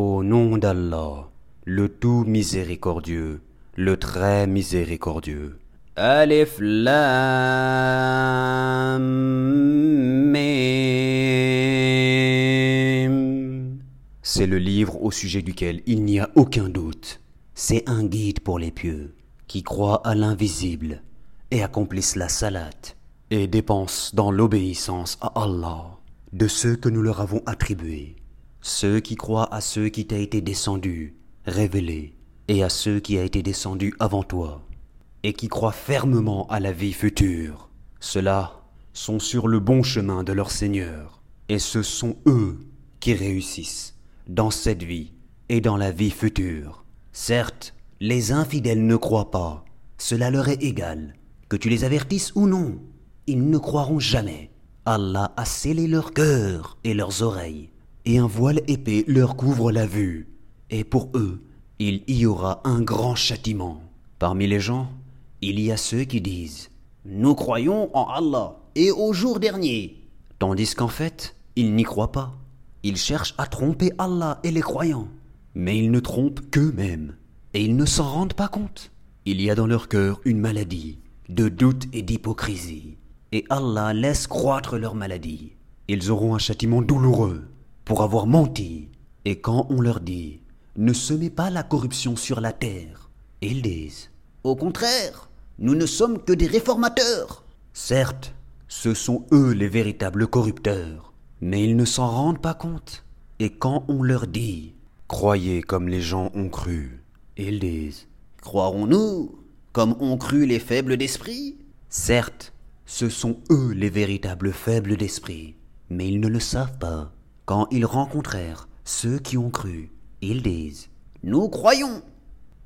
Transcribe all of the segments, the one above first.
Au nom d'Allah, le tout miséricordieux, le très miséricordieux. Alif Lam Mim. C'est le livre au sujet duquel il n'y a aucun doute. C'est un guide pour les pieux qui croient à l'invisible et accomplissent la salat et dépensent dans l'obéissance à Allah de ceux que nous leur avons attribués, ceux qui croient à ceux qui t'a été descendu, révélé, et à ceux qui a été descendu avant toi, et qui croient fermement à la vie future. Ceux-là sont sur le bon chemin de leur Seigneur, et ce sont eux qui réussissent dans cette vie et dans la vie future. Certes, les infidèles ne croient pas, cela leur est égal, que tu les avertisses ou non, ils ne croiront jamais. Allah a scellé leur cœur et leurs oreilles, et un voile épais leur couvre la vue, et pour eux, il y aura un grand châtiment. Parmi les gens, il y a ceux qui disent Nous croyons en Allah et au jour dernier, tandis qu'en fait, ils n'y croient pas. Ils cherchent à tromper Allah et les croyants, mais ils ne trompent qu'eux-mêmes, et ils ne s'en rendent pas compte. Il y a dans leur cœur une maladie de doute et d'hypocrisie et Allah laisse croître leur maladie. Ils auront un châtiment douloureux pour avoir menti. Et quand on leur dit Ne semez pas la corruption sur la terre, ils disent Au contraire, nous ne sommes que des réformateurs. Certes, ce sont eux les véritables corrupteurs, mais ils ne s'en rendent pas compte. Et quand on leur dit Croyez comme les gens ont cru, ils disent Croirons-nous comme ont cru les faibles d'esprit? Certes, ce sont eux les véritables faibles d'esprit, mais ils ne le savent pas. Quand ils rencontrèrent ceux qui ont cru, ils disent Nous croyons.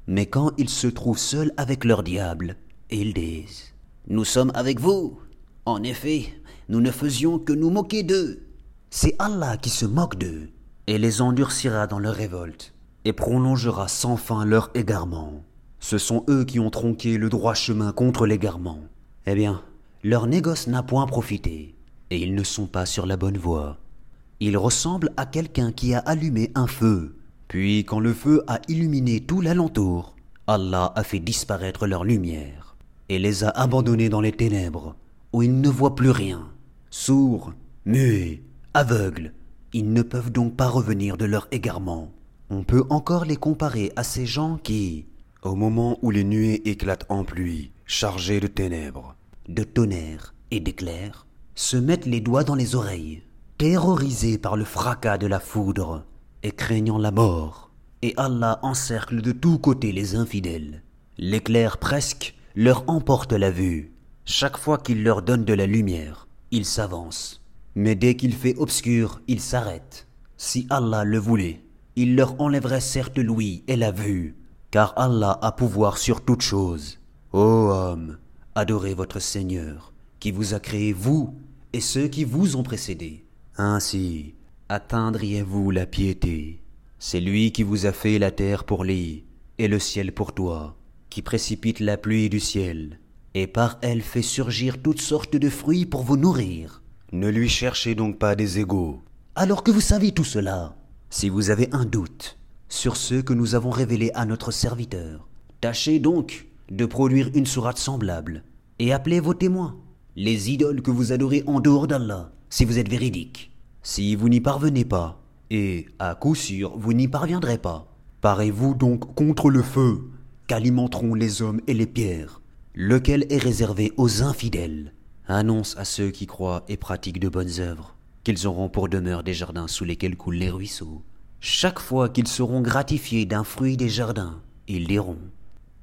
Mais quand ils se trouvent seuls avec leur diable, ils disent Nous sommes avec vous. En effet, nous ne faisions que nous moquer d'eux. C'est Allah qui se moque d'eux, et les endurcira dans leur révolte, et prolongera sans fin leur égarement. Ce sont eux qui ont tronqué le droit chemin contre l'égarement. Eh bien, leur négoce n'a point profité, et ils ne sont pas sur la bonne voie. Ils ressemblent à quelqu'un qui a allumé un feu, puis quand le feu a illuminé tout l'alentour, Allah a fait disparaître leur lumière, et les a abandonnés dans les ténèbres, où ils ne voient plus rien. Sourds, muets, aveugles, ils ne peuvent donc pas revenir de leur égarement. On peut encore les comparer à ces gens qui, au moment où les nuées éclatent en pluie, chargées de ténèbres, de tonnerre et d'éclairs, se mettent les doigts dans les oreilles, terrorisés par le fracas de la foudre et craignant la mort. Et Allah encercle de tous côtés les infidèles. L'éclair presque leur emporte la vue. Chaque fois qu'il leur donne de la lumière, ils s'avancent. Mais dès qu'il fait obscur, ils s'arrêtent. Si Allah le voulait, il leur enlèverait certes l'ouïe et la vue, car Allah a pouvoir sur toutes choses. Ô homme, Adorez votre Seigneur, qui vous a créé vous et ceux qui vous ont précédés. Ainsi, atteindriez-vous la piété. C'est lui qui vous a fait la terre pour lit et le ciel pour toi, qui précipite la pluie du ciel, et par elle fait surgir toutes sortes de fruits pour vous nourrir. Ne lui cherchez donc pas des égaux. Alors que vous savez tout cela, si vous avez un doute sur ceux que nous avons révélés à notre serviteur, tâchez donc de produire une sourate semblable, et appelez vos témoins, les idoles que vous adorez en dehors d'Allah, si vous êtes véridique. Si vous n'y parvenez pas, et à coup sûr vous n'y parviendrez pas, parez-vous donc contre le feu qu'alimenteront les hommes et les pierres, lequel est réservé aux infidèles. Annonce à ceux qui croient et pratiquent de bonnes œuvres qu'ils auront pour demeure des jardins sous lesquels coulent les ruisseaux. Chaque fois qu'ils seront gratifiés d'un fruit des jardins, ils diront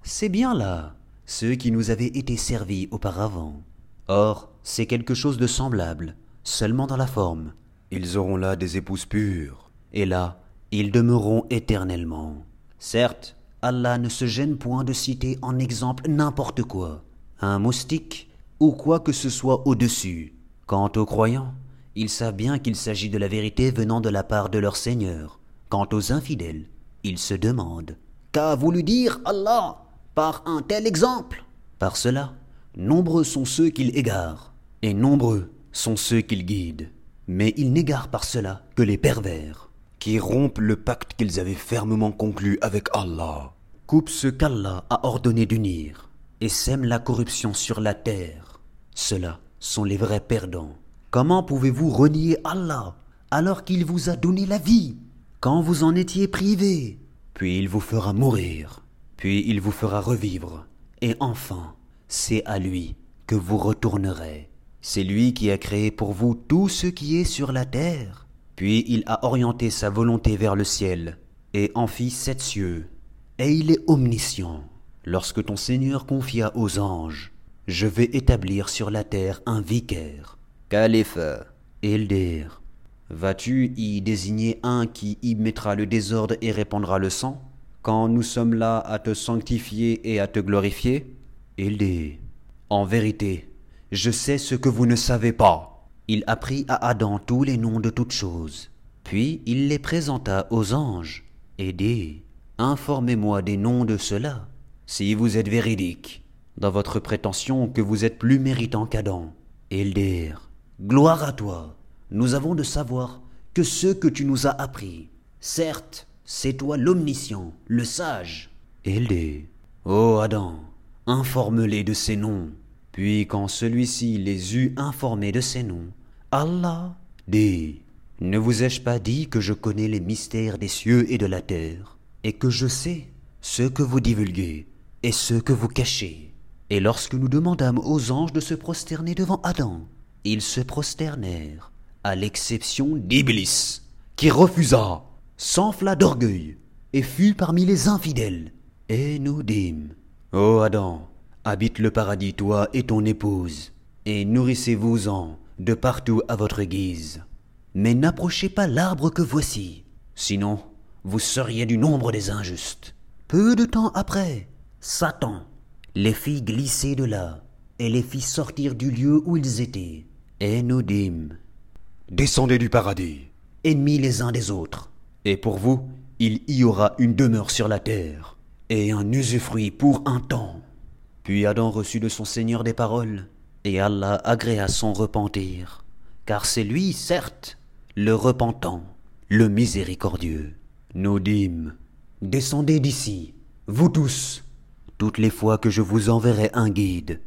c'est bien là, ceux qui nous avaient été servis auparavant. Or, c'est quelque chose de semblable, seulement dans la forme. Ils auront là des épouses pures, et là, ils demeureront éternellement. Certes, Allah ne se gêne point de citer en exemple n'importe quoi, un moustique ou quoi que ce soit au-dessus. Quant aux croyants, ils savent bien qu'il s'agit de la vérité venant de la part de leur Seigneur. Quant aux infidèles, ils se demandent Qu'a voulu dire Allah par un tel exemple? Par cela, nombreux sont ceux qu'il égare, et nombreux sont ceux qu'il guide. Mais il n'égare par cela que les pervers. qui rompent le pacte qu'ils avaient fermement conclu avec Allah, coupent ce qu'Allah a ordonné d'unir, et sèment la corruption sur la terre. Ceux-là sont les vrais perdants. Comment pouvez-vous renier Allah alors qu'il vous a donné la vie quand vous en étiez privé? Puis il vous fera mourir, puis il vous fera revivre, et enfin, c'est à lui que vous retournerez. C'est lui qui a créé pour vous tout ce qui est sur la terre. Puis il a orienté sa volonté vers le ciel, et en fit sept cieux. Et il est omniscient. Lorsque ton Seigneur confia aux anges, Je vais établir sur la terre un vicaire. Calife, Elder, vas-tu y désigner un qui y mettra le désordre et répandra le sang, quand nous sommes là à te sanctifier et à te glorifier? Elder, en vérité, je sais ce que vous ne savez pas. Il apprit à Adam tous les noms de toutes choses. Puis il les présenta aux anges, et dit, Informez-moi des noms de ceux-là, si vous êtes véridique, dans votre prétention que vous êtes plus méritant qu'Adam. Ils dirent, Gloire à toi, nous avons de savoir que ce que tu nous as appris. Certes, c'est toi l'omniscient, le sage. Dit, Ô Adam, informe-les de ces noms. Puis quand celui-ci les eut informés de ces noms, Allah dit, Ne vous ai-je pas dit que je connais les mystères des cieux et de la terre, et que je sais ce que vous divulguez et ce que vous cachez? Et lorsque nous demandâmes aux anges de se prosterner devant Adam, ils se prosternèrent, à l'exception d'Iblis, qui refusa, s'enfla d'orgueil, et fut parmi les infidèles. Et nous dîmes, Ô Adam, habite le paradis toi et ton épouse, et nourrissez-vous-en de partout à votre guise. Mais n'approchez pas l'arbre que voici, sinon vous seriez du nombre des injustes. Peu de temps après, Satan les fit glisser de là, et les fit sortir du lieu où ils étaient. Et nous dîmes, Descendez du paradis, ennemis les uns des autres, et pour vous, il y aura une demeure sur la terre, et un usufruit pour un temps. Puis Adam reçut de son Seigneur des paroles, et Allah agréa son repentir, car c'est lui, certes, le repentant, le miséricordieux. Nous dîmes, Descendez d'ici, vous tous, toutes les fois que je vous enverrai un guide.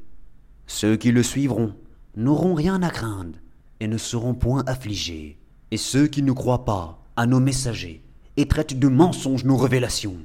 Ceux qui le suivront n'auront rien à craindre et ne seront point affligés, et ceux qui ne croient pas à nos messagers et traitent de mensonges nos révélations,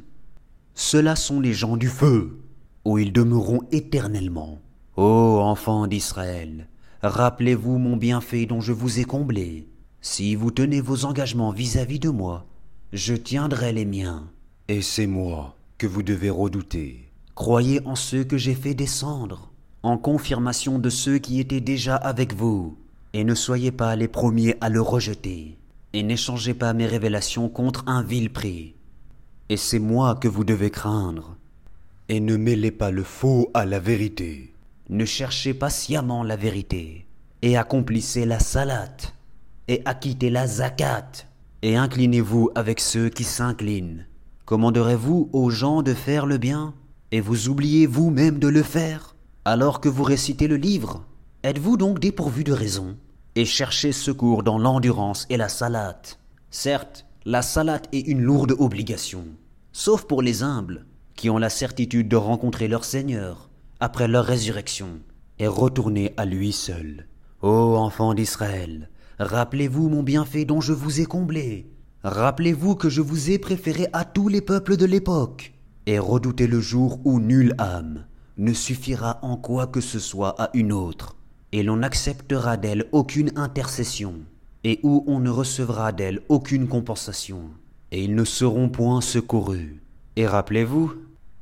ceux-là sont les gens du feu, où ils demeureront éternellement. Ô enfants d'Israël, rappelez-vous mon bienfait dont je vous ai comblé. Si vous tenez vos engagements vis-à-vis de moi, je tiendrai les miens. Et c'est moi que vous devez redouter. Croyez en ceux que j'ai fait descendre, en confirmation de ceux qui étaient déjà avec vous, et ne soyez pas les premiers à le rejeter, et n'échangez pas mes révélations contre un vil prix. Et c'est moi que vous devez craindre. Et ne mêlez pas le faux à la vérité. Ne cherchez pas sciemment la vérité, et accomplissez la salate, et acquittez la zakat, et inclinez-vous avec ceux qui s'inclinent. Commanderez-vous aux gens de faire le bien, et vous oubliez vous-même de le faire, alors que vous récitez le livre Êtes-vous donc dépourvu de raison, et cherchez secours dans l'endurance et la salate Certes, la salate est une lourde obligation, sauf pour les humbles, qui ont la certitude de rencontrer leur Seigneur, après leur résurrection, et retourner à lui seul. Ô enfants d'Israël, rappelez-vous mon bienfait dont je vous ai comblé. Rappelez-vous que je vous ai préféré à tous les peuples de l'époque. Et redoutez le jour où nulle âme ne suffira en quoi que ce soit à une autre, et l'on n'acceptera d'elle aucune intercession, et où on ne recevra d'elle aucune compensation, et ils ne seront point secourus. Et rappelez-vous,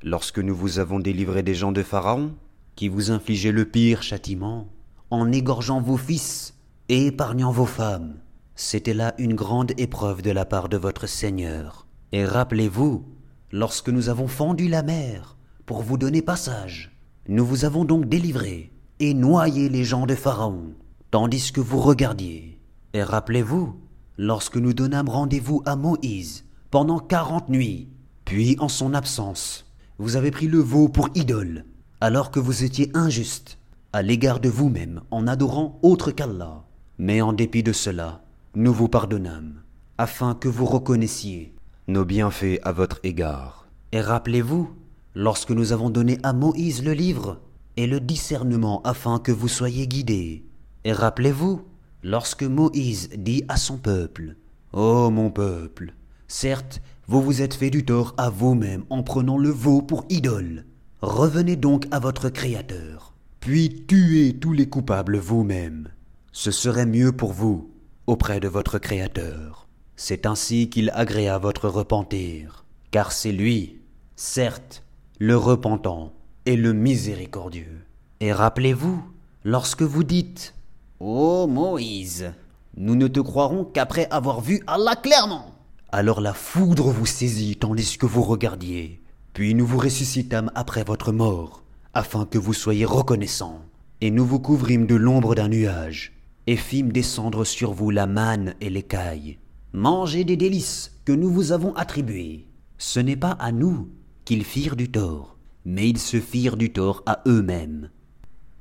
lorsque nous vous avons délivré des gens de Pharaon, qui vous infligeaient le pire châtiment, en égorgeant vos fils et épargnant vos femmes. C'était là une grande épreuve de la part de votre Seigneur. Et rappelez-vous, lorsque nous avons fendu la mer pour vous donner passage, nous vous avons donc délivré et noyé les gens de Pharaon, tandis que vous regardiez. Et rappelez-vous, lorsque nous donnâmes rendez-vous à Moïse pendant quarante nuits, puis en son absence, vous avez pris le veau pour idole, alors que vous étiez injuste à l'égard de vous-même en adorant autre qu'Allah. Mais en dépit de cela, nous vous pardonnâmes. afin que vous reconnaissiez nos bienfaits à votre égard. Et rappelez-vous, lorsque nous avons donné à Moïse le livre et le discernement afin que vous soyez guidés. Et rappelez-vous, lorsque Moïse dit à son peuple, Ô mon peuple, certes, vous vous êtes fait du tort à vous-même en prenant le veau pour idole. Revenez donc à votre Créateur, puis tuez tous les coupables vous-même. Ce serait mieux pour vous auprès de votre Créateur. C'est ainsi qu'il agréa votre repentir, car c'est lui, certes, le repentant et le miséricordieux. Et rappelez-vous, lorsque vous dites Ô Moïse, nous ne te croirons qu'après avoir vu Allah clairement. Alors la foudre vous saisit tandis que vous regardiez, puis nous vous ressuscitâmes après votre mort, afin que vous soyez reconnaissants, et nous vous couvrîmes de l'ombre d'un nuage, et fîmes descendre sur vous la manne et l'écaille. Mangez des délices que nous vous avons attribuées. Ce n'est pas à nous qu'ils firent du tort, mais ils se firent du tort à eux-mêmes.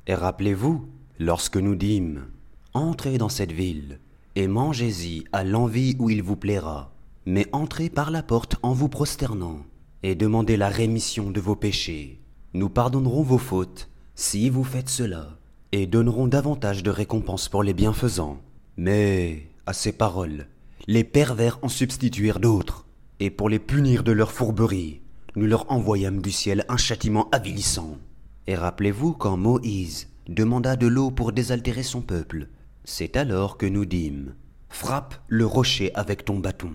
Et rappelez-vous, lorsque nous dîmes, Entrez dans cette ville, et mangez-y à l'envie où il vous plaira, mais entrez par la porte en vous prosternant, et demandez la rémission de vos péchés. Nous pardonnerons vos fautes si vous faites cela, et donnerons davantage de récompenses pour les bienfaisants. Mais, à ces paroles, les pervers en substituèrent d'autres, et pour les punir de leur fourberie, nous leur envoyâmes du ciel un châtiment avilissant. Et rappelez-vous quand Moïse demanda de l'eau pour désaltérer son peuple, c'est alors que nous dîmes Frappe le rocher avec ton bâton.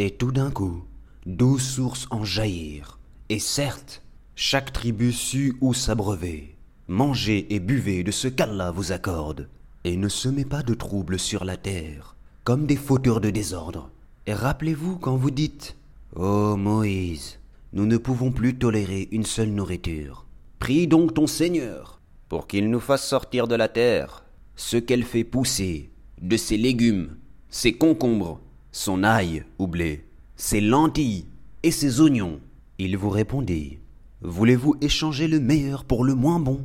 Et tout d'un coup, douze sources en jaillirent. Et certes, chaque tribu sut où s'abreuver. Mangez et buvez de ce qu'Allah vous accorde. Et ne semez pas de troubles sur la terre, comme des fauteurs de désordre. Et rappelez-vous quand vous dites Ô Moïse, nous ne pouvons plus tolérer une seule nourriture. Prie donc ton Seigneur pour qu'il nous fasse sortir de la terre ce qu'elle fait pousser, de ses légumes, ses concombres, son ail ou blé, ses lentilles et ses oignons. Il vous répondit Voulez-vous échanger le meilleur pour le moins bon?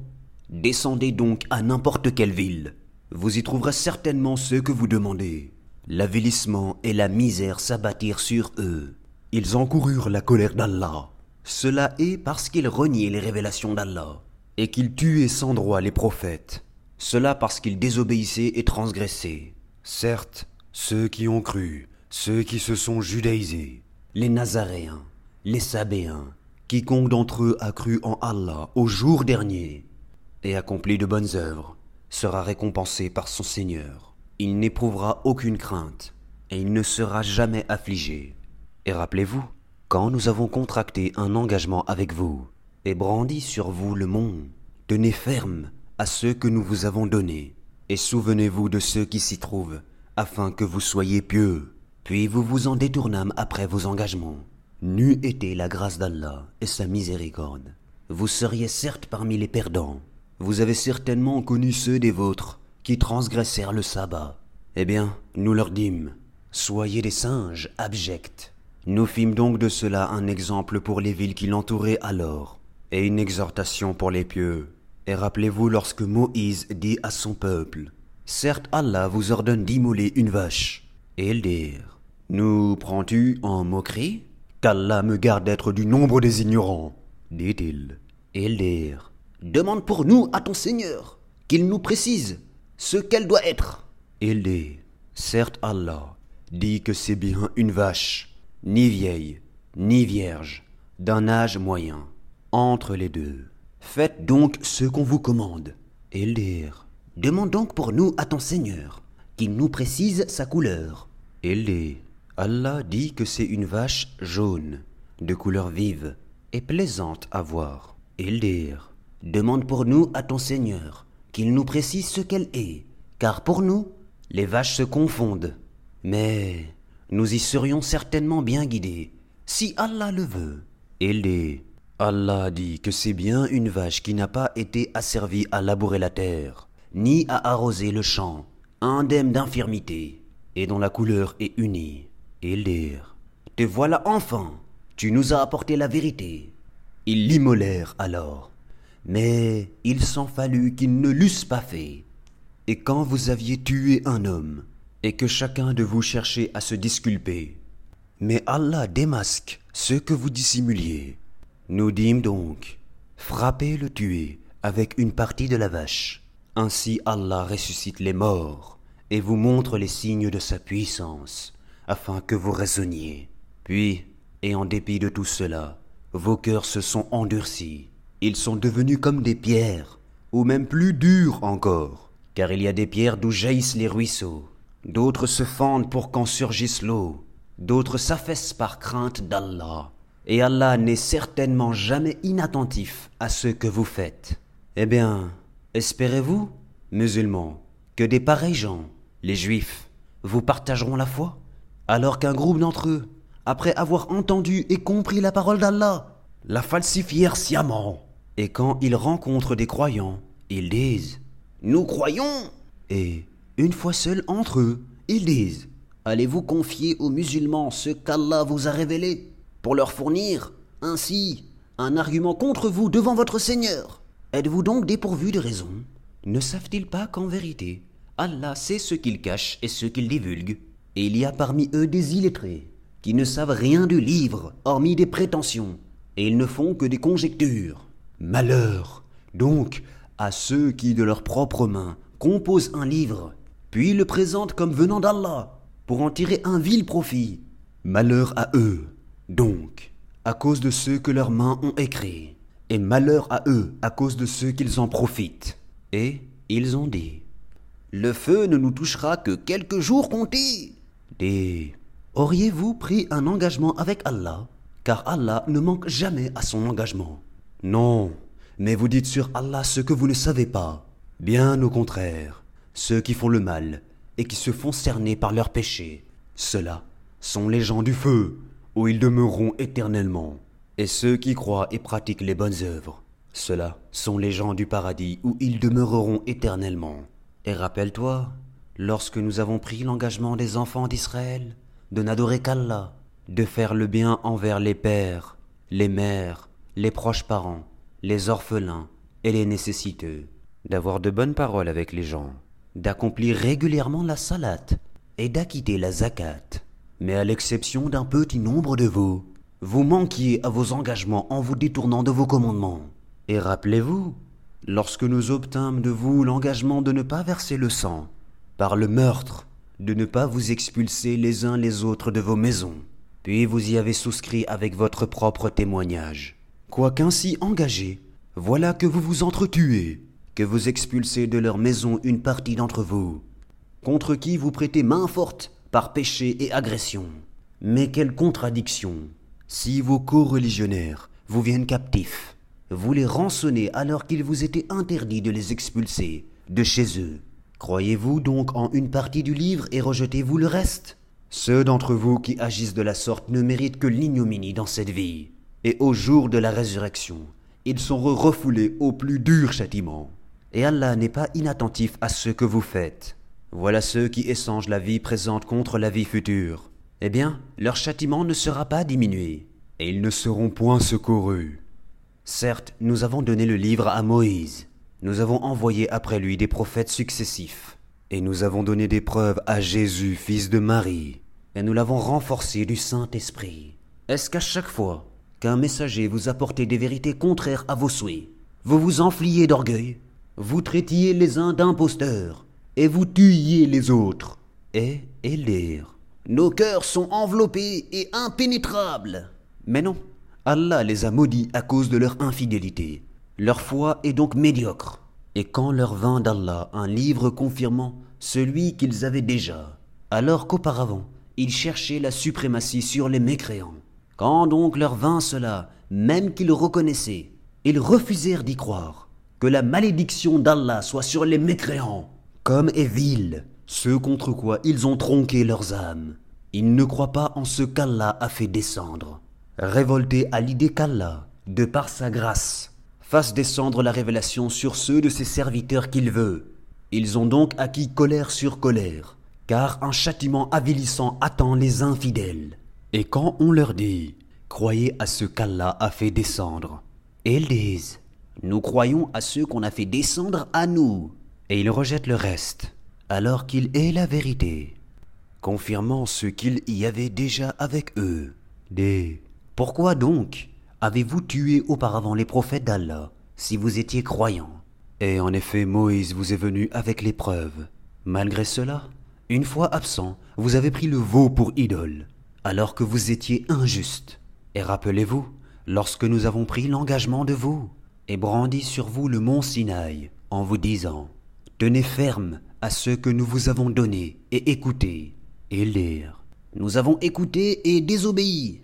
Descendez donc à n'importe quelle ville. Vous y trouverez certainement ce que vous demandez. L'avilissement et la misère s'abattirent sur eux. Ils encoururent la colère d'Allah. Cela est parce qu'ils reniaient les révélations d'Allah et qu'ils tuaient sans droit les prophètes. Cela parce qu'ils désobéissaient et transgressaient. Certes, ceux qui ont cru, ceux qui se sont judaïsés, les Nazaréens, les Sabéens, quiconque d'entre eux a cru en Allah au jour dernier et accompli de bonnes œuvres, sera récompensé par son Seigneur. Il n'éprouvera aucune crainte et il ne sera jamais affligé. Et rappelez-vous, quand nous avons contracté un engagement avec vous et brandi sur vous le mont, tenez ferme à ceux que nous vous avons donnés, et souvenez-vous de ceux qui s'y trouvent, afin que vous soyez pieux. Puis vous vous en détournâmes après vos engagements. N'eût été la grâce d'Allah et sa miséricorde. Vous seriez certes parmi les perdants. Vous avez certainement connu ceux des vôtres qui transgressèrent le sabbat. Eh bien, nous leur dîmes, soyez des singes abjects. Nous fîmes donc de cela un exemple pour les villes qui l'entouraient alors, et une exhortation pour les pieux. Et rappelez-vous lorsque Moïse dit à son peuple, Certes Allah vous ordonne d'immoler une vache. Et ils dirent, Nous prends-tu en moquerie? Qu'Allah me garde d'être du nombre des ignorants, dit-il. Ils Demande pour nous à ton Seigneur, qu'il nous précise ce qu'elle doit être. Il dit, Certes Allah dit que c'est bien une vache, ni vieille, ni vierge, d'un âge moyen, entre les deux. Faites donc ce qu'on vous commande. Ils Demande donc pour nous à ton Seigneur, qu'il nous précise sa couleur. Allah dit que c'est une vache jaune, de couleur vive, et plaisante à voir. Ils dirent, Demande pour nous à ton Seigneur, qu'il nous précise ce qu'elle est, car pour nous, les vaches se confondent. Mais nous y serions certainement bien guidés, si Allah le veut. Et il dit, Allah dit que c'est bien une vache qui n'a pas été asservie à labourer la terre, ni à arroser le champ, indemne d'infirmité, et dont la couleur est unie. Ils dirent, Te voilà enfin, tu nous as apporté la vérité. Ils l'immolèrent alors, mais il s'en fallut qu'ils ne l'eussent pas fait. Et quand vous aviez tué un homme, et que chacun de vous cherchez à se disculper. Mais Allah démasque ce que vous dissimuliez. Nous dîmes donc, frappez le tuer avec une partie de la vache. Ainsi Allah ressuscite les morts et vous montre les signes de sa puissance, afin que vous raisonniez. Puis, et en dépit de tout cela, vos cœurs se sont endurcis. Ils sont devenus comme des pierres, ou même plus durs encore, car il y a des pierres d'où jaillissent les ruisseaux. D'autres se fendent pour qu'en surgisse l'eau, d'autres s'affaissent par crainte d'Allah. Et Allah n'est certainement jamais inattentif à ce que vous faites. Eh bien, espérez-vous, musulmans, que des pareils gens, les juifs, vous partageront la foi, alors qu'un groupe d'entre eux, après avoir entendu et compris la parole d'Allah, la falsifièrent sciemment. Et quand ils rencontrent des croyants, ils disent Nous croyons! Et, une fois seuls entre eux, ils disent Allez-vous confier aux musulmans ce qu'Allah vous a révélé pour leur fournir, ainsi, un argument contre vous devant votre Seigneur? Êtes-vous donc dépourvu de raison? Ne savent-ils pas qu'en vérité, Allah sait ce qu'ils cachent et ce qu'ils divulguent? Et il y a parmi eux des illettrés qui ne savent rien du livre, hormis des prétentions, et ils ne font que des conjectures. Malheur, donc, à ceux qui, de leurs propres mains, composent un livre, puis le présentent comme venant d'Allah, pour en tirer un vil profit. Malheur à eux, donc, à cause de ceux que leurs mains ont écrits, et malheur à eux à cause de ceux qu'ils en profitent. Et ils ont dit, Le feu ne nous touchera que quelques jours comptés. Des Auriez-vous pris un engagement avec Allah Car Allah ne manque jamais à son engagement? Non, mais vous dites sur Allah ce que vous ne savez pas. Bien au contraire, ceux qui font le mal et qui se font cerner par leurs péchés, ceux-là sont les gens du feu, où ils demeureront éternellement. Et ceux qui croient et pratiquent les bonnes œuvres, ceux-là sont les gens du paradis, où ils demeureront éternellement. Et rappelle-toi, lorsque nous avons pris l'engagement des enfants d'Israël, de n'adorer qu'Allah, de faire le bien envers les pères, les mères, les proches parents, les orphelins et les nécessiteux, d'avoir de bonnes paroles avec les gens, d'accomplir régulièrement la salat et d'acquitter la zakat. Mais à l'exception d'un petit nombre de vous, vous manquiez à vos engagements en vous détournant de vos commandements. Et rappelez-vous, lorsque nous obtîmes de vous l'engagement de ne pas verser le sang, par le meurtre, de ne pas vous expulser les uns les autres de vos maisons. Puis vous y avez souscrit avec votre propre témoignage. Quoiqu'ainsi engagé, voilà que vous vous entretuez, que vous expulsez de leur maison une partie d'entre vous, contre qui vous prêtez main forte par péché et agression. Mais quelle contradiction Si vos co-religionnaires vous viennent captifs, vous les rançonnez alors qu'il vous était interdit de les expulser de chez eux. Croyez-vous donc en une partie du livre et rejetez-vous le reste? Ceux d'entre vous qui agissent de la sorte ne méritent que l'ignominie dans cette vie. Et au jour de la résurrection, ils seront refoulés au plus dur châtiment. Et Allah n'est pas inattentif à ce que vous faites. Voilà ceux qui échangent la vie présente contre la vie future. Eh bien, leur châtiment ne sera pas diminué, et ils ne seront point secourus. Certes, nous avons donné le livre à Moïse, nous avons envoyé après lui des prophètes successifs, et nous avons donné des preuves à Jésus, fils de Marie, et nous l'avons renforcé du Saint-Esprit. Est-ce qu'à chaque fois qu'un messager vous apportait des vérités contraires à vos souhaits, vous vous enfliez d'orgueil, vous traitiez les uns d'imposteurs, et vous tuiez les autres Et élire. Nos cœurs sont enveloppés et impénétrables. Mais non, Allah les a maudits à cause de leur infidélité. Leur foi est donc médiocre. Et quand leur vint d'Allah un livre confirmant celui qu'ils avaient déjà, alors qu'auparavant ils cherchaient la suprématie sur les mécréants, quand donc leur vint cela, même qu'ils reconnaissaient, ils refusèrent d'y croire, que la malédiction d'Allah soit sur les mécréants, comme est vil ceux contre quoi ils ont tronqué leurs âmes. Ils ne croient pas en ce qu'Allah a fait descendre. Révoltés à l'idée qu'Allah, de par sa grâce, fasse descendre la révélation sur ceux de ses serviteurs qu'il veut. Ils ont donc acquis colère sur colère, car un châtiment avilissant attend les infidèles. Et quand on leur dit Croyez à ce qu'Allah a fait descendre, ils disent Nous croyons à ceux qu'on a fait descendre à nous. Et ils rejettent le reste, alors qu'il est la vérité. confirmant ce qu'il y avait déjà avec eux. D. Pourquoi donc? Avez-vous tué auparavant les prophètes d'Allah si vous étiez croyants Et en effet, Moïse vous est venu avec les preuves. Malgré cela, une fois absent, vous avez pris le veau pour idole, alors que vous étiez injuste. Et rappelez-vous, lorsque nous avons pris l'engagement de vous, et brandi sur vous le mont Sinaï, en vous disant Tenez ferme à ce que nous vous avons donné, et écoutez. Et lire. Nous avons écouté et désobéi.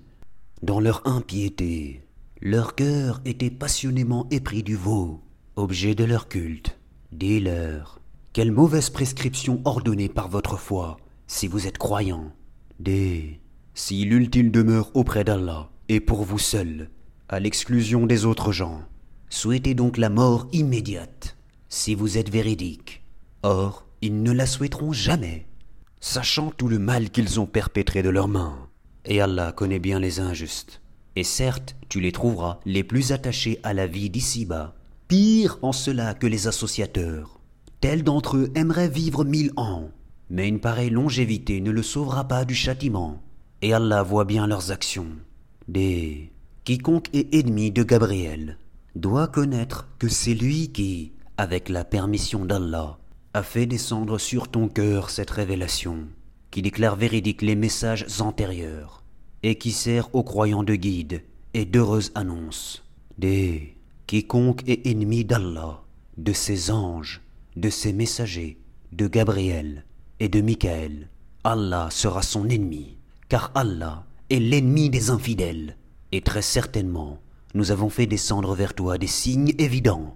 Dans leur impiété, leur cœur était passionnément épris du veau, objet de leur culte. Dis-leur, quelle mauvaise prescription ordonnée par votre foi, si vous êtes croyant. D. Si l'ultime demeure auprès d'Allah, et pour vous seul, à l'exclusion des autres gens, souhaitez donc la mort immédiate, si vous êtes véridique. Or, ils ne la souhaiteront jamais, sachant tout le mal qu'ils ont perpétré de leurs mains. Et Allah connaît bien les injustes. Et certes, tu les trouveras les plus attachés à la vie d'ici-bas, pire en cela que les associateurs. Tel d'entre eux aimerait vivre mille ans, mais une pareille longévité ne le sauvera pas du châtiment. Et Allah voit bien leurs actions. Des quiconque est ennemi de Gabriel doit connaître que c'est lui qui, avec la permission d'Allah, a fait descendre sur ton cœur cette révélation, qui déclare véridique les messages antérieurs, et qui sert aux croyants de guide et d'heureuse annonce. Des quiconque est ennemi d'Allah, de ses anges, de ses messagers, de Gabriel et de Michael, Allah sera son ennemi, car Allah est l'ennemi des infidèles, et très certainement nous avons fait descendre vers toi des signes évidents,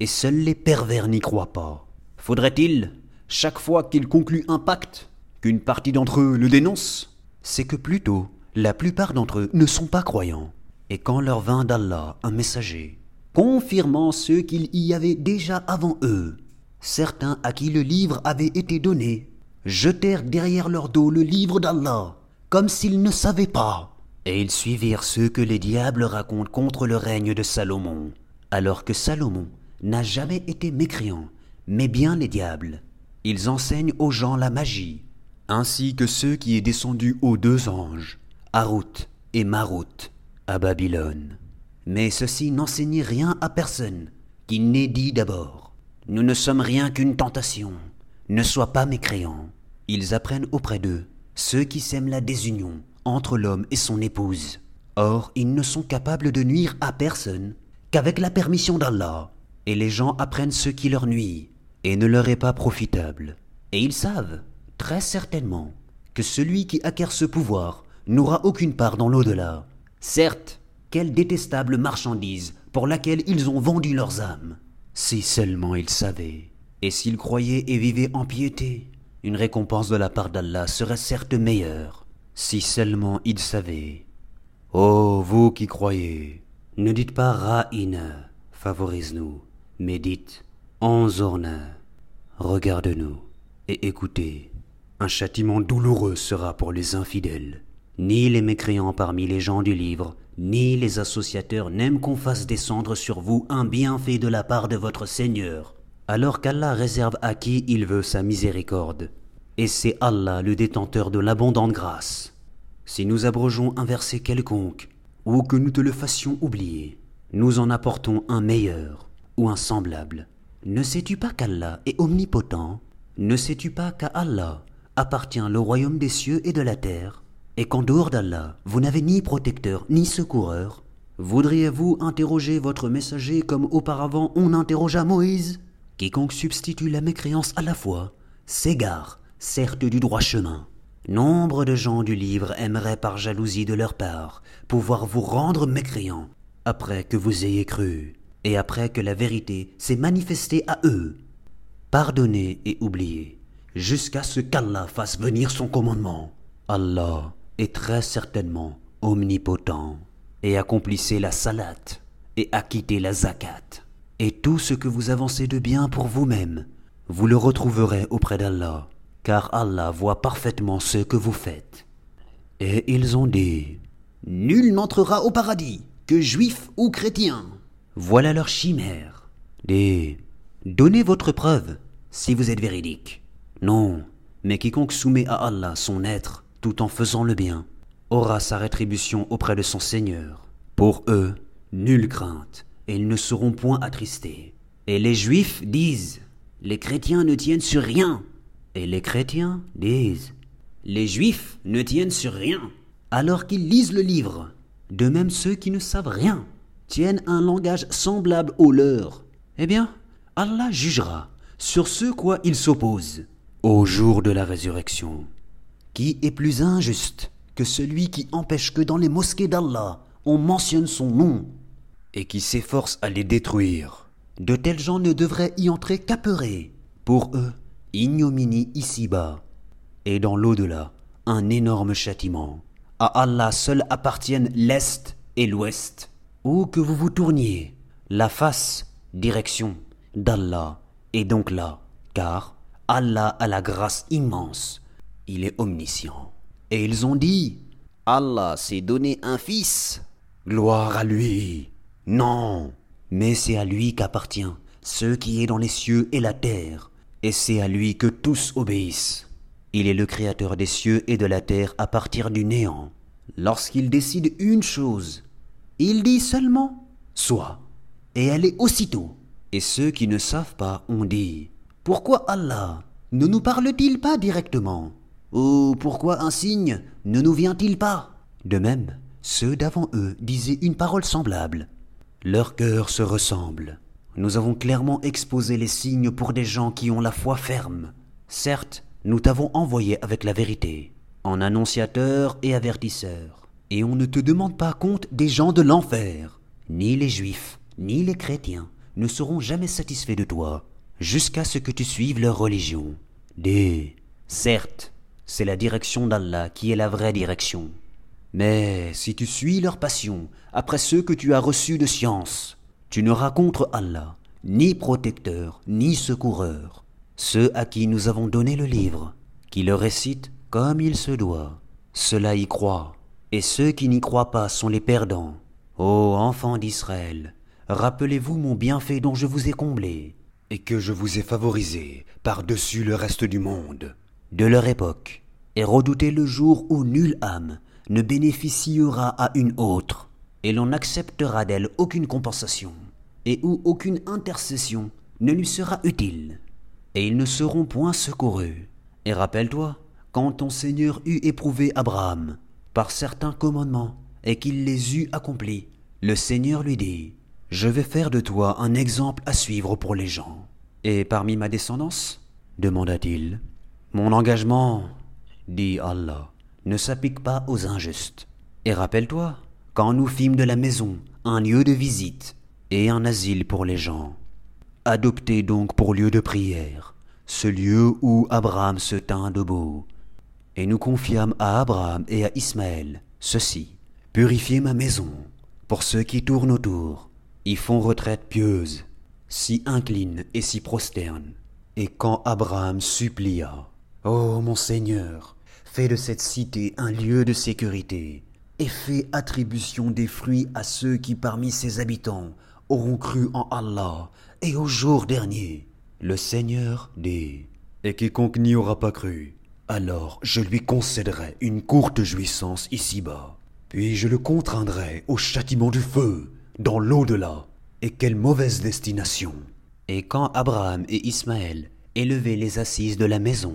et seuls les pervers n'y croient pas. Faudrait-il, chaque fois qu'ils concluent un pacte, qu'une partie d'entre eux le dénonce? C'est que plutôt, la plupart d'entre eux ne sont pas croyants. Et quand leur vint d'Allah un messager, confirmant ceux qu'il y avait déjà avant eux, certains à qui le livre avait été donné, jetèrent derrière leur dos le livre d'Allah, comme s'ils ne savaient pas. Et ils suivirent ceux que les diables racontent contre le règne de Salomon, alors que Salomon n'a jamais été mécréant, mais bien les diables. Ils enseignent aux gens la magie, ainsi que ceux qui est descendu aux deux anges, Harut et Marut, à Babylone. Mais ceux-ci n'enseignaient rien à personne, qui n'ait dit d'abord. Nous ne sommes rien qu'une tentation. Ne sois pas mécréant. Ils apprennent auprès d'eux ceux qui sèment la désunion entre l'homme et son épouse. Or, ils ne sont capables de nuire à personne qu'avec la permission d'Allah et les gens apprennent ce qui leur nuit et ne leur est pas profitable. Et ils savent, très certainement, que celui qui acquiert ce pouvoir n'aura aucune part dans l'au-delà. Certes, quelle détestable marchandise pour laquelle ils ont vendu leurs âmes. Si seulement ils savaient, et s'ils croyaient et vivaient en piété, une récompense de la part d'Allah serait certes meilleure. Si seulement ils savaient. Ô vous qui croyez, ne dites pas Ra'ina, favorise-nous médite, enzorne, regarde-nous et écoutez. Un châtiment douloureux sera pour les infidèles. Ni les mécréants parmi les gens du livre, ni les associateurs n'aiment qu'on fasse descendre sur vous un bienfait de la part de votre Seigneur, alors qu'Allah réserve à qui il veut sa miséricorde. Et c'est Allah le détenteur de l'abondante grâce. Si nous abrogeons un verset quelconque, ou que nous te le fassions oublier, nous en apportons un meilleur ou un semblable. Ne sais-tu pas qu'Allah est omnipotent? Ne sais-tu pas qu'à Allah appartient le royaume des cieux et de la terre? Et qu'en dehors d'Allah, vous n'avez ni protecteur ni secoureur Voudriez-vous interroger votre messager comme auparavant on interrogea Moïse? Quiconque substitue la mécréance à la foi s'égare, certes du droit chemin. Nombre de gens du livre aimeraient par jalousie de leur part pouvoir vous rendre mécréants après que vous ayez cru et après que la vérité s'est manifestée à eux. Pardonnez et oubliez, jusqu'à ce qu'Allah fasse venir son commandement. Allah est très certainement omnipotent, et accomplissez la salat, et acquittez la zakat. Et tout ce que vous avancez de bien pour vous-même, vous le retrouverez auprès d'Allah, car Allah voit parfaitement ce que vous faites. Et ils ont dit, Nul n'entrera au paradis, que juif ou chrétien. Voilà leur chimère. Des donnez votre preuve si vous êtes véridique. Non, Mais quiconque soumet à Allah son être tout en faisant le bien aura sa rétribution auprès de son Seigneur. Pour eux, nulle crainte, et ils ne seront point attristés. Et les Juifs disent, les chrétiens ne tiennent sur rien. Et les chrétiens disent, les Juifs ne tiennent sur rien, alors qu'ils lisent le livre. De même ceux qui ne savent rien tiennent un langage semblable au leur. Eh bien, Allah jugera sur ce quoi ils s'opposent au jour de la résurrection. Qui est plus injuste que celui qui empêche que dans les mosquées d'Allah on mentionne son nom et qui s'efforce à les détruire De tels gens ne devraient y entrer qu'apeurés. Pour eux, ignominie ici-bas et dans l'au-delà, un énorme châtiment. À Allah seul appartiennent l'Est et l'Ouest. Où que vous vous tourniez, la face, direction d'Allah est donc là, car Allah a la grâce immense. Il est omniscient. Et ils ont dit, Allah s'est donné un fils. Gloire à lui. Non, mais c'est à lui qu'appartient ce qui est dans les cieux et la terre, et c'est à lui que tous obéissent. Il est le créateur des cieux et de la terre à partir du néant. Lorsqu'il décide une chose, il dit seulement soit, et elle est aussitôt. Et ceux qui ne savent pas ont dit Pourquoi Allah ne nous parle-t-il pas directement? Ou pourquoi un signe ne nous vient-il pas? De même, ceux d'avant eux disaient une parole semblable. Leurs cœurs se ressemblent. Nous avons clairement exposé les signes pour des gens qui ont la foi ferme. Certes, nous t'avons envoyé avec la vérité, en annonciateur et avertisseur. Et on ne te demande pas compte des gens de l'enfer. Ni les juifs, ni les chrétiens ne seront jamais satisfaits de toi, jusqu'à ce que tu suives leur religion. D. Certes, c'est la direction d'Allah qui est la vraie direction. Mais si tu suis leur passion, après ceux que tu as reçus de science, tu n'auras contre Allah ni protecteur, ni secoureur ceux à qui nous avons donné le livre, qui le récitent comme il se doit. Ceux-là y croient, et ceux qui n'y croient pas sont les perdants. Ô enfants d'Israël, rappelez-vous mon bienfait dont je vous ai comblé, et que je vous ai favorisé par-dessus le reste du monde, de leur époque, et redoutez le jour où nulle âme ne bénéficiera à une autre, et l'on n'acceptera d'elle aucune compensation, et où aucune intercession ne lui sera utile et ils ne seront point secourus. Et rappelle-toi, quand ton Seigneur eut éprouvé Abraham par certains commandements, et qu'il les eut accomplis, le Seigneur lui dit, Je vais faire de toi un exemple à suivre pour les gens. Et parmi ma descendance? demanda-t-il. Mon engagement, dit Allah, ne s'applique pas aux injustes. Et rappelle-toi, quand nous fîmes de la maison un lieu de visite et un asile pour les gens, Adoptez donc pour lieu de prière ce lieu où Abraham se tint debout. Et nous confiâmes à Abraham et à Ismaël ceci. Purifiez ma maison pour ceux qui tournent autour, y font retraite pieuse, s'y inclinent et s'y prosternent. Et quand Abraham supplia, Ô mon Seigneur, fais de cette cité un lieu de sécurité, et fais attribution des fruits à ceux qui parmi ses habitants auront cru en Allah et au jour dernier. Le Seigneur dit, et quiconque n'y aura pas cru, alors je lui concéderai une courte jouissance ici-bas, puis je le contraindrai au châtiment du feu, dans l'au-delà. Et quelle mauvaise destination. Et quand Abraham et Ismaël élevaient les assises de la maison,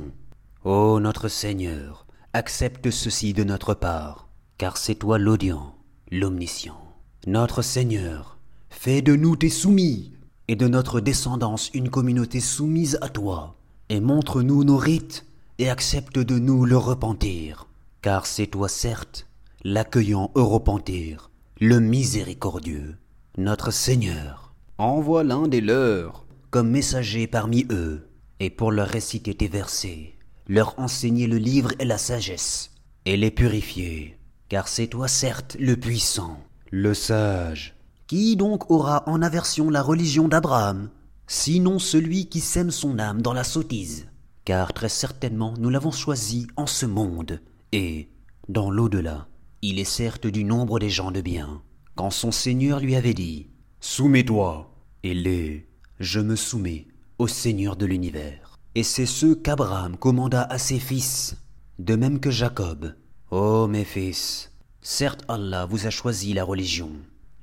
Ô notre Seigneur, accepte ceci de notre part, car c'est toi l'audient, l'omniscient. Notre Seigneur, fais de nous tes soumis, et de notre descendance une communauté soumise à toi, et montre-nous nos rites, et accepte de nous le repentir, car c'est toi certes, l'accueillant au repentir, le miséricordieux, notre Seigneur. Envoie l'un des leurs comme messager parmi eux, et pour leur réciter tes versets, leur enseigner le livre et la sagesse, et les purifier, car c'est toi certes le puissant, le sage, qui donc aura en aversion la religion d'Abraham, sinon celui qui sème son âme dans la sottise Car très certainement nous l'avons choisi en ce monde, et, dans l'au-delà, il est certes du nombre des gens de bien. Quand son Seigneur lui avait dit Soumets-toi, et les Je me soumets au Seigneur de l'univers. Et c'est ce qu'Abraham commanda à ses fils, de même que Jacob. Ô mes fils, certes Allah vous a choisi la religion.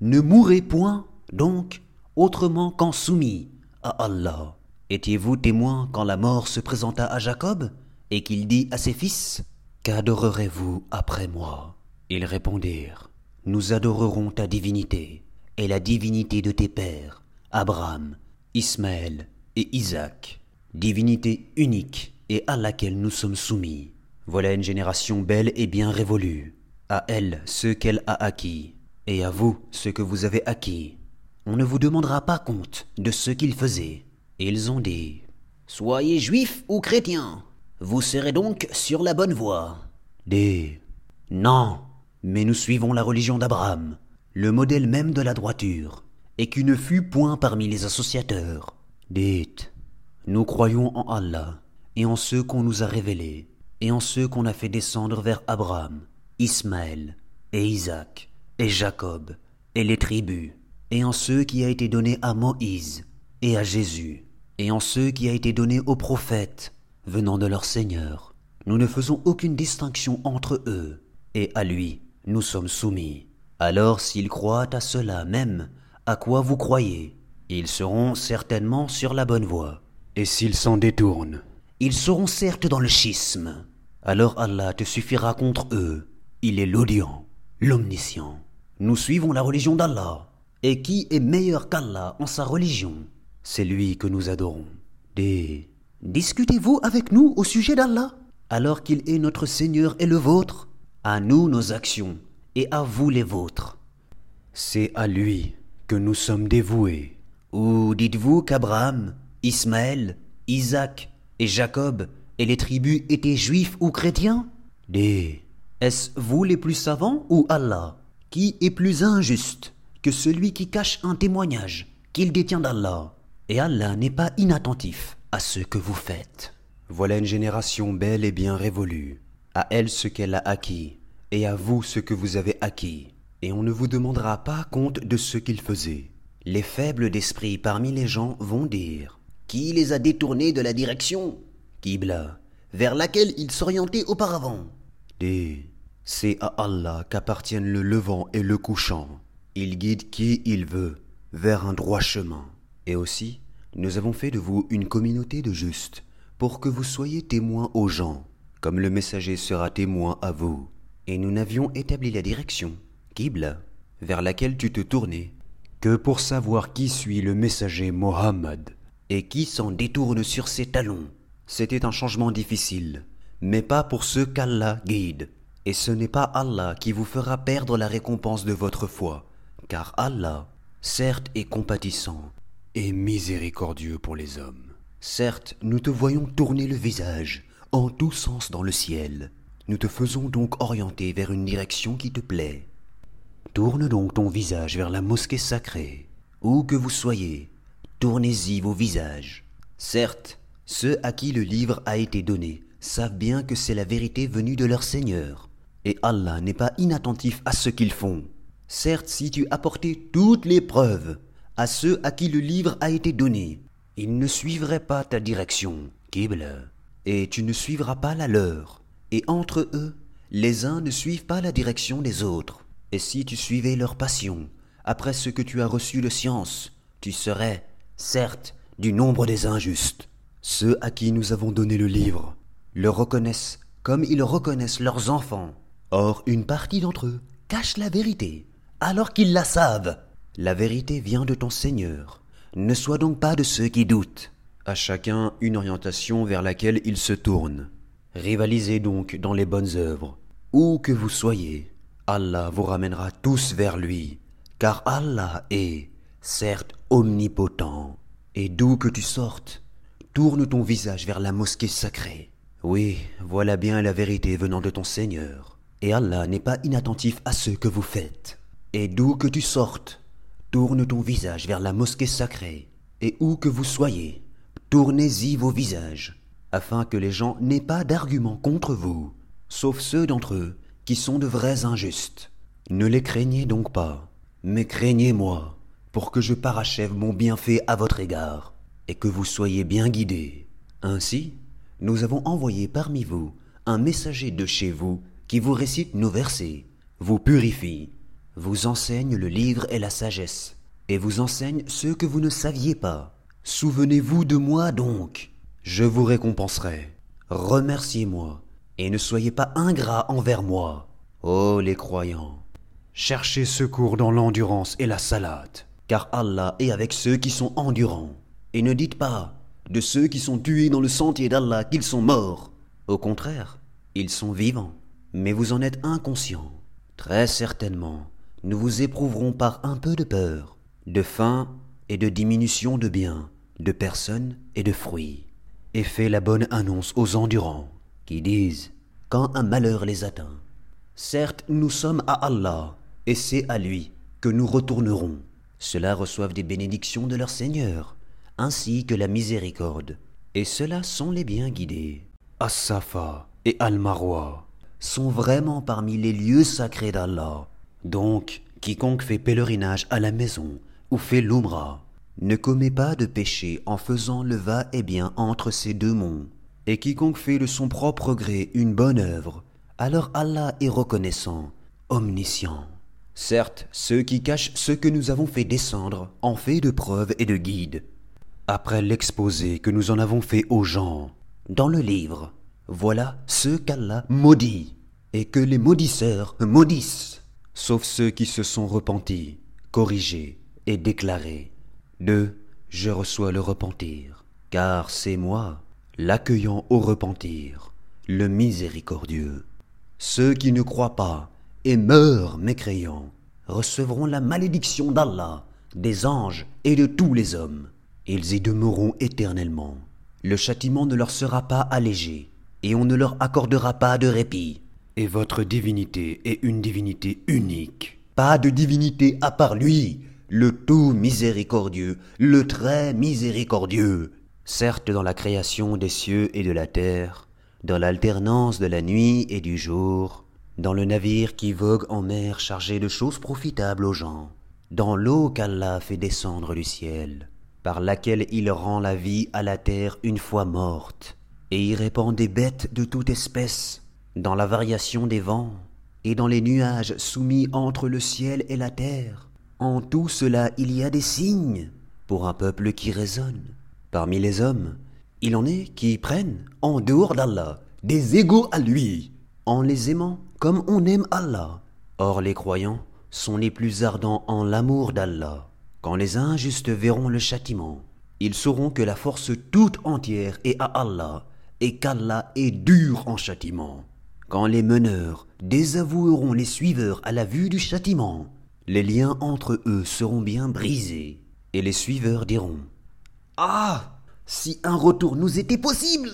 Ne mourrez point, donc, autrement qu'en soumis à Allah. Étiez-vous témoin quand la mort se présenta à Jacob, et qu'il dit à ses fils Qu'adorerez-vous après moi? Ils répondirent Nous adorerons ta divinité, et la divinité de tes pères, Abraham, Ismaël et Isaac, divinité unique et à laquelle nous sommes soumis. Voilà une génération belle et bien révolue. À elle ce qu'elle a acquis, et à vous ce que vous avez acquis. On ne vous demandera pas compte de ce qu'ils faisaient. Ils ont dit Soyez juifs ou chrétiens, vous serez donc sur la bonne voie. Des Non, mais nous suivons la religion d'Abraham, le modèle même de la droiture, et qui ne fut point parmi les associateurs. Dites Nous croyons en Allah, et en ceux qu'on nous a révélés et en ceux qu'on a fait descendre vers Abraham, Ismaël, et Isaac, et Jacob, et les tribus, et en ceux qui a été donné à Moïse, et à Jésus, et en ceux qui a été donné aux prophètes, venant de leur Seigneur. Nous ne faisons aucune distinction entre eux, et à lui nous sommes soumis. Alors s'ils croient à cela même, à quoi vous croyez, ils seront certainement sur la bonne voie. Et s'ils s'en détournent, ils seront certes dans le schisme. Alors Allah te suffira contre eux. Il est l'audient, l'omniscient. Nous suivons la religion d'Allah. Et qui est meilleur qu'Allah en sa religion? C'est lui que nous adorons. Des... Discutez-vous avec nous au sujet d'Allah? Alors qu'il est notre Seigneur et le vôtre À nous nos actions et à vous les vôtres. C'est à lui que nous sommes dévoués. Ou dites-vous qu'Abraham, Ismaël, Isaac et Jacob et les tribus étaient juifs ou chrétiens? Des. Est-ce vous les plus savants ou Allah Qui est plus injuste que celui qui cache un témoignage qu'il détient d'Allah? Et Allah n'est pas inattentif à ce que vous faites. Voilà une génération belle et bien révolue. À elle ce qu'elle a acquis, et à vous ce que vous avez acquis. Et on ne vous demandera pas compte de ce qu'ils faisaient. Les faibles d'esprit parmi les gens vont dire qui les a détournés de la direction? Qibla, vers laquelle ils s'orientaient auparavant. D. C'est à Allah qu'appartiennent le levant et le couchant. Il guide qui il veut vers un droit chemin. Et aussi, nous avons fait de vous une communauté de justes, pour que vous soyez témoins aux gens, comme le messager sera témoin à vous. Et nous n'avions établi la direction, Qibla, vers laquelle tu te tournais, que pour savoir qui suit le messager Mohammed et qui s'en détourne sur ses talons. C'était un changement difficile, mais pas pour ceux qu'Allah guide. Et ce n'est pas Allah qui vous fera perdre la récompense de votre foi, car Allah, certes, est compatissant et miséricordieux pour les hommes. Certes, nous te voyons tourner le visage en tous sens dans le ciel. Nous te faisons donc orienter vers une direction qui te plaît. Tourne donc ton visage vers la mosquée sacrée, où que vous soyez, Tournez-y vos visages. Certes, ceux à qui le livre a été donné savent bien que c'est la vérité venue de leur Seigneur, et Allah n'est pas inattentif à ce qu'ils font. Certes, si tu apportais toutes les preuves à ceux à qui le livre a été donné, ils ne suivraient pas ta direction, Qibla, et tu ne suivras pas la leur. Et entre eux, les uns ne suivent pas la direction des autres. Et si tu suivais leur passion, après ce que tu as reçu de science, tu serais certes, du nombre des injustes. Ceux à qui nous avons donné le livre le reconnaissent comme ils reconnaissent leurs enfants. Or, une partie d'entre eux cache la vérité, alors qu'ils la savent. La vérité vient de ton Seigneur. Ne sois donc pas de ceux qui doutent. À chacun une orientation vers laquelle il se tourne. Rivalisez donc dans les bonnes œuvres. Où que vous soyez, Allah vous ramènera tous vers lui, car Allah est, certes omnipotent, et d'où que tu sortes, tourne ton visage vers la mosquée sacrée. Oui, voilà bien la vérité venant de ton Seigneur, et Allah n'est pas inattentif à ce que vous faites. Et d'où que tu sortes, tourne ton visage vers la mosquée sacrée, et où que vous soyez, tournez-y vos visages, afin que les gens n'aient pas d'arguments contre vous, sauf ceux d'entre eux qui sont de vrais injustes. Ne les craignez donc pas, mais craignez-moi pour que je parachève mon bienfait à votre égard, et que vous soyez bien guidés, Ainsi, nous avons envoyé parmi vous un messager de chez vous qui vous récite nos versets, vous purifie, vous enseigne le livre et la sagesse, et vous enseigne ce que vous ne saviez pas. Souvenez-vous de moi donc, je vous récompenserai. Remerciez-moi, et ne soyez pas ingrats envers moi. Ô les croyants, cherchez secours dans l'endurance et la salade, car Allah est avec ceux qui sont endurants. Et ne dites pas de ceux qui sont tués dans le sentier d'Allah qu'ils sont morts. Au contraire, ils sont vivants, mais vous en êtes inconscients. Très certainement, nous vous éprouverons par un peu de peur, de faim et de diminution de biens, de personnes et de fruits. Et fais la bonne annonce aux endurants, qui disent, quand un malheur les atteint, Certes, nous sommes à Allah, et c'est à lui que nous retournerons. Ceux-là reçoivent des bénédictions de leur Seigneur, ainsi que la miséricorde, et ceux-là sont les bien guidés. As-Safa et Al-Marwa sont vraiment parmi les lieux sacrés d'Allah. Donc, quiconque fait pèlerinage à la maison ou fait l'Umrah ne commet pas de péché en faisant le va-et-bien entre ces deux monts. Et quiconque fait de son propre gré une bonne œuvre, alors Allah est reconnaissant, omniscient. Certes, ceux qui cachent ce que nous avons fait descendre en fait de preuve et de guide. Après l'exposé que nous en avons fait aux gens, dans le livre, voilà ce qu'Allah maudit, et que les maudisseurs maudissent, sauf ceux qui se sont repentis, corrigés et déclarés. De je reçois le repentir, car c'est moi, l'accueillant au repentir, le miséricordieux. Ceux qui ne croient pas et meurent mécréants recevront la malédiction d'Allah, des anges et de tous les hommes. Ils y demeureront éternellement. Le châtiment ne leur sera pas allégé, et on ne leur accordera pas de répit. Et votre divinité est une divinité unique. Pas de divinité à part lui, le tout miséricordieux, le très miséricordieux. Certes, dans la création des cieux et de la terre, dans l'alternance de la nuit et du jour, dans le navire qui vogue en mer chargé de choses profitables aux gens, dans l'eau qu'Allah fait descendre du ciel, par laquelle il rend la vie à la terre une fois morte, et y répand des bêtes de toute espèce, dans la variation des vents, et dans les nuages soumis entre le ciel et la terre. En tout cela il y a des signes pour un peuple qui raisonne. Parmi les hommes, il en est qui prennent, en dehors d'Allah, des égaux à lui, en les aimant comme on aime Allah. Or les croyants sont les plus ardents en l'amour d'Allah. Quand les injustes verront le châtiment, ils sauront que la force toute entière est à Allah, et qu'Allah est dur en châtiment. Quand les meneurs désavoueront les suiveurs à la vue du châtiment, les liens entre eux seront bien brisés, et les suiveurs diront Ah si un retour nous était possible,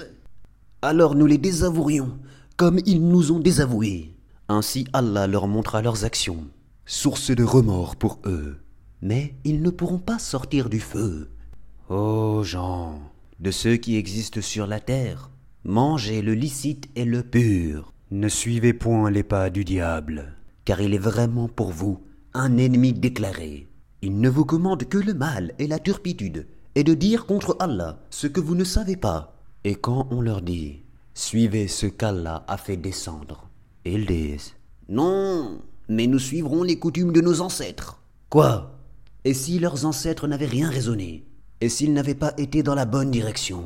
alors nous les désavouerions, comme ils nous ont désavoués. Ainsi Allah leur montra leurs actions, source de remords pour eux. Mais ils ne pourront pas sortir du feu. Ô gens, de ceux qui existent sur la terre, mangez le licite et le pur. Ne suivez point les pas du diable, car il est vraiment pour vous un ennemi déclaré. Il ne vous commande que le mal et la turpitude, et de dire contre Allah ce que vous ne savez pas. Et quand on leur dit Suivez ce qu'Allah a fait descendre, ils Non, mais nous suivrons les coutumes de nos ancêtres. Quoi? Et si leurs ancêtres n'avaient rien raisonné? Et s'ils n'avaient pas été dans la bonne direction?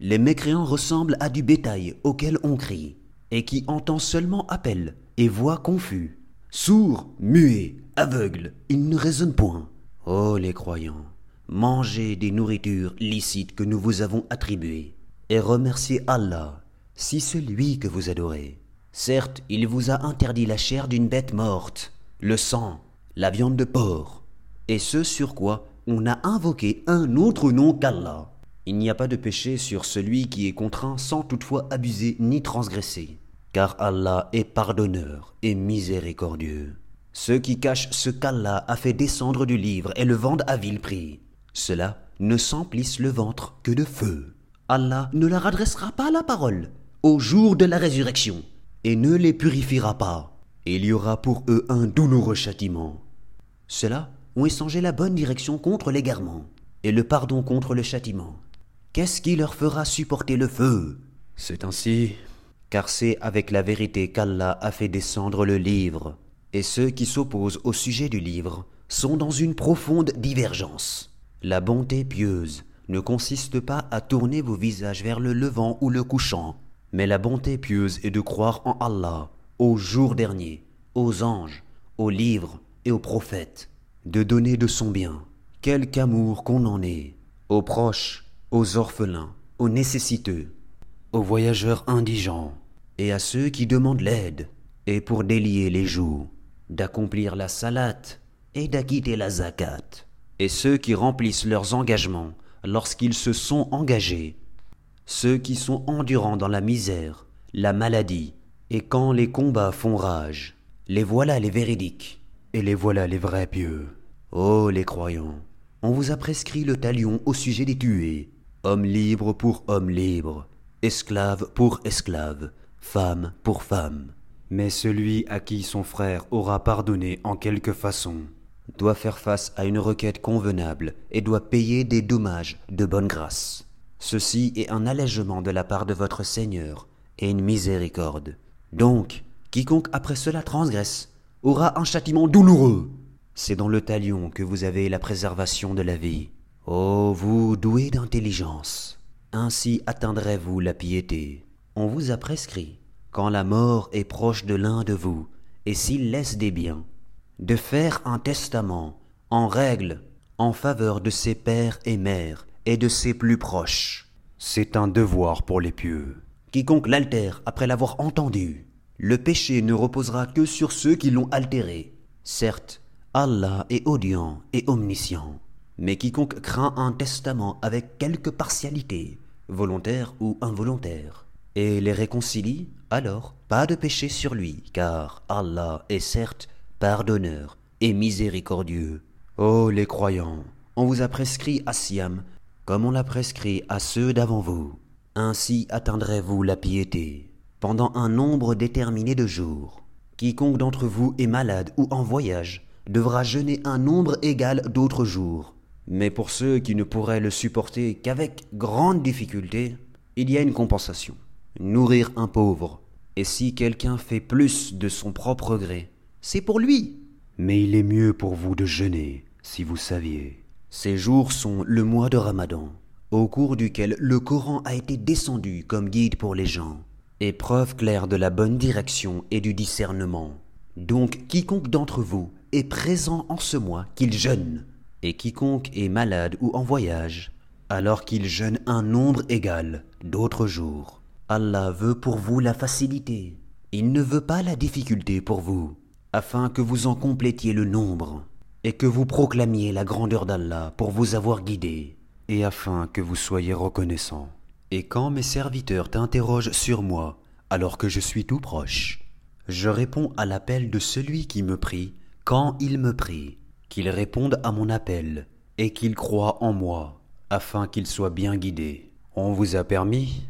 Les mécréants ressemblent à du bétail auquel on crie, et qui entend seulement appel et voit confus. Sourds, muets, aveugles, ils ne raisonnent point. Oh les croyants mangez des nourritures licites que nous vous avons attribuées, et remerciez Allah, si c'est lui que vous adorez. Certes, il vous a interdit la chair d'une bête morte, le sang, la viande de porc, et ce sur quoi on a invoqué un autre nom qu'Allah. Il n'y a pas de péché sur celui qui est contraint sans toutefois abuser ni transgresser, car Allah est pardonneur et miséricordieux. Ceux qui cachent ce qu'Allah a fait descendre du livre et le vendent à vil prix, cela ne s'emplissent le ventre que de feu. Allah ne leur adressera pas la parole au jour de la résurrection et ne les purifiera pas. Il y aura pour eux un douloureux châtiment. Ceux-là ont échangé la bonne direction contre l'égarement et le pardon contre le châtiment. Qu'est-ce qui leur fera supporter le feu? C'est ainsi, car c'est avec la vérité qu'Allah a fait descendre le livre, et ceux qui s'opposent au sujet du livre sont dans une profonde divergence. La bonté pieuse ne consiste pas à tourner vos visages vers le levant ou le couchant, mais la bonté pieuse est de croire en Allah, au jour dernier, aux anges, aux livres et aux prophètes, de donner de son bien, quelque amour qu'on en ait, aux proches, aux orphelins, aux nécessiteux, aux voyageurs indigents, et à ceux qui demandent l'aide, et pour délier les joues, d'accomplir la salate et d'acquitter la zakat, et ceux qui remplissent leurs engagements lorsqu'ils se sont engagés, ceux qui sont endurants dans la misère, la maladie, et quand les combats font rage, les voilà les véridiques, et les voilà les vrais pieux. Ô les croyants, on vous a prescrit le talion au sujet des tués, homme libre pour homme libre, esclave pour esclave, femme pour femme. Mais celui à qui son frère aura pardonné en quelque façon doit faire face à une requête convenable et doit payer des dommages de bonne grâce. Ceci est un allègement de la part de votre Seigneur et une miséricorde. Donc, quiconque après cela transgresse aura un châtiment douloureux. C'est dans le talion que vous avez la préservation de la vie. Ô vous doués d'intelligence, ainsi atteindrez-vous la piété. On vous a prescrit, quand la mort est proche de l'un de vous, et s'il laisse des biens, de faire un testament en règle en faveur de ses pères et mères et de ses plus proches. C'est un devoir pour les pieux. Quiconque l'altère après l'avoir entendu, le péché ne reposera que sur ceux qui l'ont altéré. Certes, Allah est audient et omniscient, mais quiconque craint un testament avec quelque partialité, volontaire ou involontaire, et les réconcilie, alors pas de péché sur lui, car Allah est certes pardonneur et miséricordieux. Ô les croyants, on vous a prescrit à Siam, comme on l'a prescrit à ceux d'avant vous. Ainsi atteindrez-vous la piété, pendant un nombre déterminé de jours. Quiconque d'entre vous est malade ou en voyage devra jeûner un nombre égal d'autres jours. Mais pour ceux qui ne pourraient le supporter qu'avec grande difficulté, il y a une compensation. Nourrir un pauvre. Et si quelqu'un fait plus de son propre gré, c'est pour lui. Mais il est mieux pour vous de jeûner, si vous saviez. Ces jours sont le mois de Ramadan, au cours duquel le Coran a été descendu comme guide pour les gens, et preuve claire de la bonne direction et du discernement. Donc quiconque d'entre vous est présent en ce mois, qu'il jeûne, et quiconque est malade ou en voyage, alors qu'il jeûne un nombre égal d'autres jours. Allah veut pour vous la facilité, il ne veut pas la difficulté pour vous afin que vous en complétiez le nombre, et que vous proclamiez la grandeur d'Allah pour vous avoir guidé, et afin que vous soyez reconnaissants. Et quand mes serviteurs t'interrogent sur moi, alors que je suis tout proche, je réponds à l'appel de celui qui me prie quand il me prie, qu'il réponde à mon appel, et qu'il croit en moi, afin qu'il soit bien guidé. On vous a permis,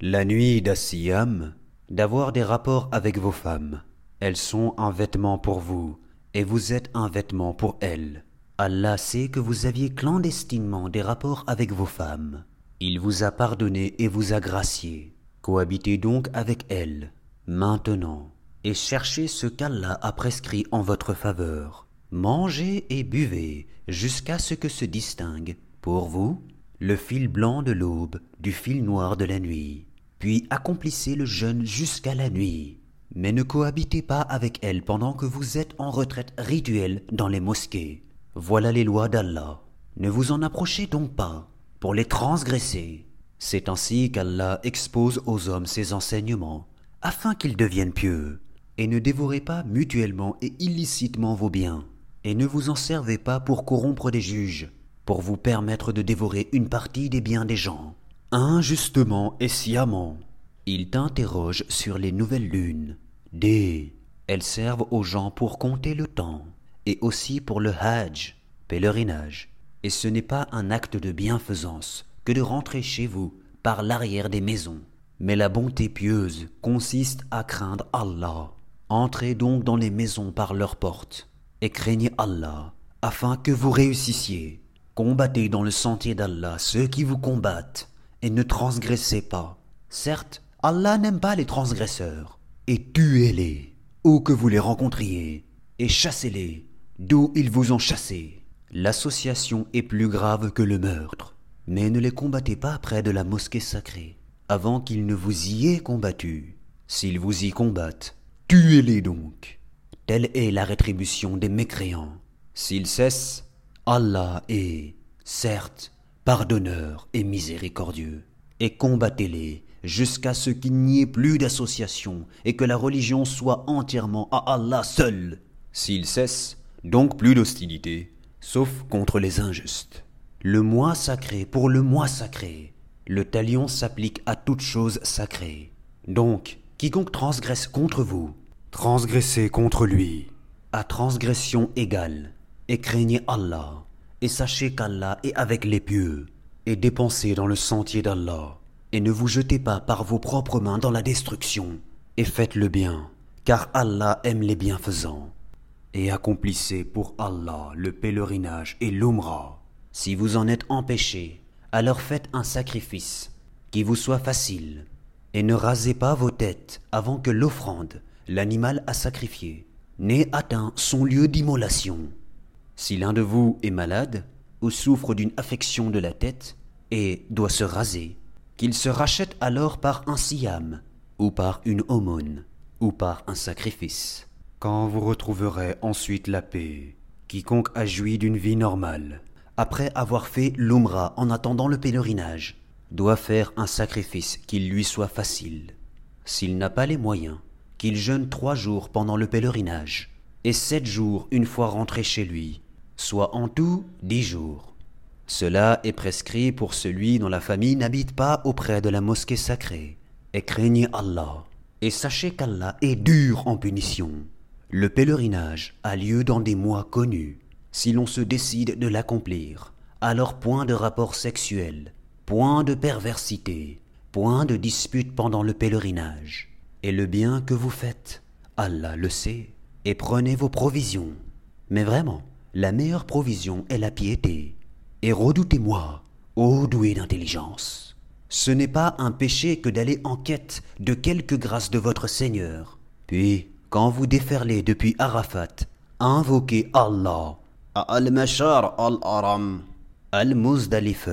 la nuit d'Assiyam, d'avoir des rapports avec vos femmes elles sont un vêtement pour vous, et vous êtes un vêtement pour elles. Allah sait que vous aviez clandestinement des rapports avec vos femmes. Il vous a pardonné et vous a gracié. Cohabitez donc avec elles, maintenant, et cherchez ce qu'Allah a prescrit en votre faveur. Mangez et buvez jusqu'à ce que se distingue, pour vous, le fil blanc de l'aube du fil noir de la nuit. Puis accomplissez le jeûne jusqu'à la nuit mais ne cohabitez pas avec elles pendant que vous êtes en retraite rituelle dans les mosquées. Voilà les lois d'Allah. Ne vous en approchez donc pas pour les transgresser. C'est ainsi qu'Allah expose aux hommes ses enseignements, afin qu'ils deviennent pieux. Et ne dévorez pas mutuellement et illicitement vos biens. Et ne vous en servez pas pour corrompre des juges, pour vous permettre de dévorer une partie des biens des gens, injustement et sciemment. Il t'interroge sur les nouvelles lunes. D. Elles servent aux gens pour compter le temps, et aussi pour le hajj, pèlerinage. Et ce n'est pas un acte de bienfaisance que de rentrer chez vous par l'arrière des maisons. Mais la bonté pieuse consiste à craindre Allah. Entrez donc dans les maisons par leurs portes, et craignez Allah, afin que vous réussissiez. Combattez dans le sentier d'Allah ceux qui vous combattent, et ne transgressez pas. Certes, Allah n'aime pas les transgresseurs, et tuez-les, où que vous les rencontriez, et chassez-les, d'où ils vous ont chassés. L'association est plus grave que le meurtre, mais ne les combattez pas près de la mosquée sacrée, avant qu'ils ne vous y aient combattu. S'ils vous y combattent, tuez-les donc. Telle est la rétribution des mécréants. S'ils cessent, Allah est, certes, pardonneur et miséricordieux. Et combattez-les jusqu'à ce qu'il n'y ait plus d'association et que la religion soit entièrement à Allah seul. S'ils cessent, donc plus d'hostilité, sauf contre les injustes. Le mois sacré pour le mois sacré. Le talion s'applique à toute chose sacrée. Donc, quiconque transgresse contre vous, transgressez contre lui. À transgression égale, et craignez Allah, et sachez qu'Allah est avec les pieux, et dépensez dans le sentier d'Allah, et ne vous jetez pas par vos propres mains dans la destruction, et faites le bien, car Allah aime les bienfaisants. Et accomplissez pour Allah le pèlerinage et l'umrah. Si vous en êtes empêché, alors faites un sacrifice, qui vous soit facile, et ne rasez pas vos têtes avant que l'offrande, l'animal à sacrifier, n'ait atteint son lieu d'immolation. Si l'un de vous est malade ou souffre d'une affection de la tête et doit se raser, qu'il se rachète alors par un siam, ou par une aumône, ou par un sacrifice. Quand vous retrouverez ensuite la paix, quiconque a joui d'une vie normale, après avoir fait l'umrah en attendant le pèlerinage, doit faire un sacrifice qui lui soit facile. S'il n'a pas les moyens, qu'il jeûne trois jours pendant le pèlerinage, et sept jours une fois rentré chez lui, soit en tout dix jours. Cela est prescrit pour celui dont la famille n'habite pas auprès de la mosquée sacrée. Et craignez Allah, et sachez qu'Allah est dur en punition. Le pèlerinage a lieu dans des mois connus. Si l'on se décide de l'accomplir, alors point de rapport sexuel, point de perversité, point de dispute pendant le pèlerinage. Et le bien que vous faites, Allah le sait, et prenez vos provisions. Mais vraiment, la meilleure provision est la piété. Et redoutez-moi, ô doué d'intelligence. Ce n'est pas un péché que d'aller en quête de quelque grâce de votre Seigneur. Puis, quand vous déferlez depuis Arafat, invoquez Allah, Al-Mashar Al-Aram, Al-Muzdalife,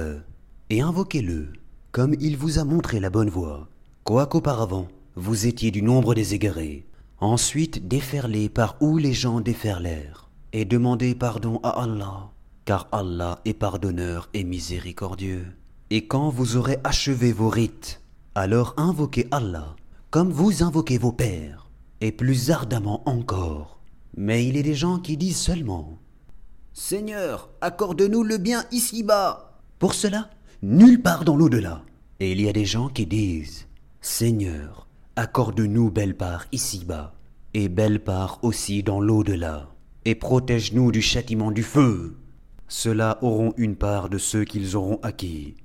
et invoquez-le, comme il vous a montré la bonne voie, quoiqu'auparavant vous étiez du nombre des égarés. Ensuite déferlez par où les gens déferlèrent et demandez pardon à Allah, car Allah est pardonneur et miséricordieux. Et quand vous aurez achevé vos rites, alors invoquez Allah, comme vous invoquez vos pères, et plus ardemment encore. Mais il est des gens qui disent seulement Seigneur, accorde-nous le bien ici-bas. Pour cela, nulle part dans l'au-delà. Et il y a des gens qui disent Seigneur, accorde-nous belle part ici-bas, et belle part aussi dans l'au-delà et protège-nous du châtiment du feu. Ceux-là auront une part de ceux qu'ils auront acquis.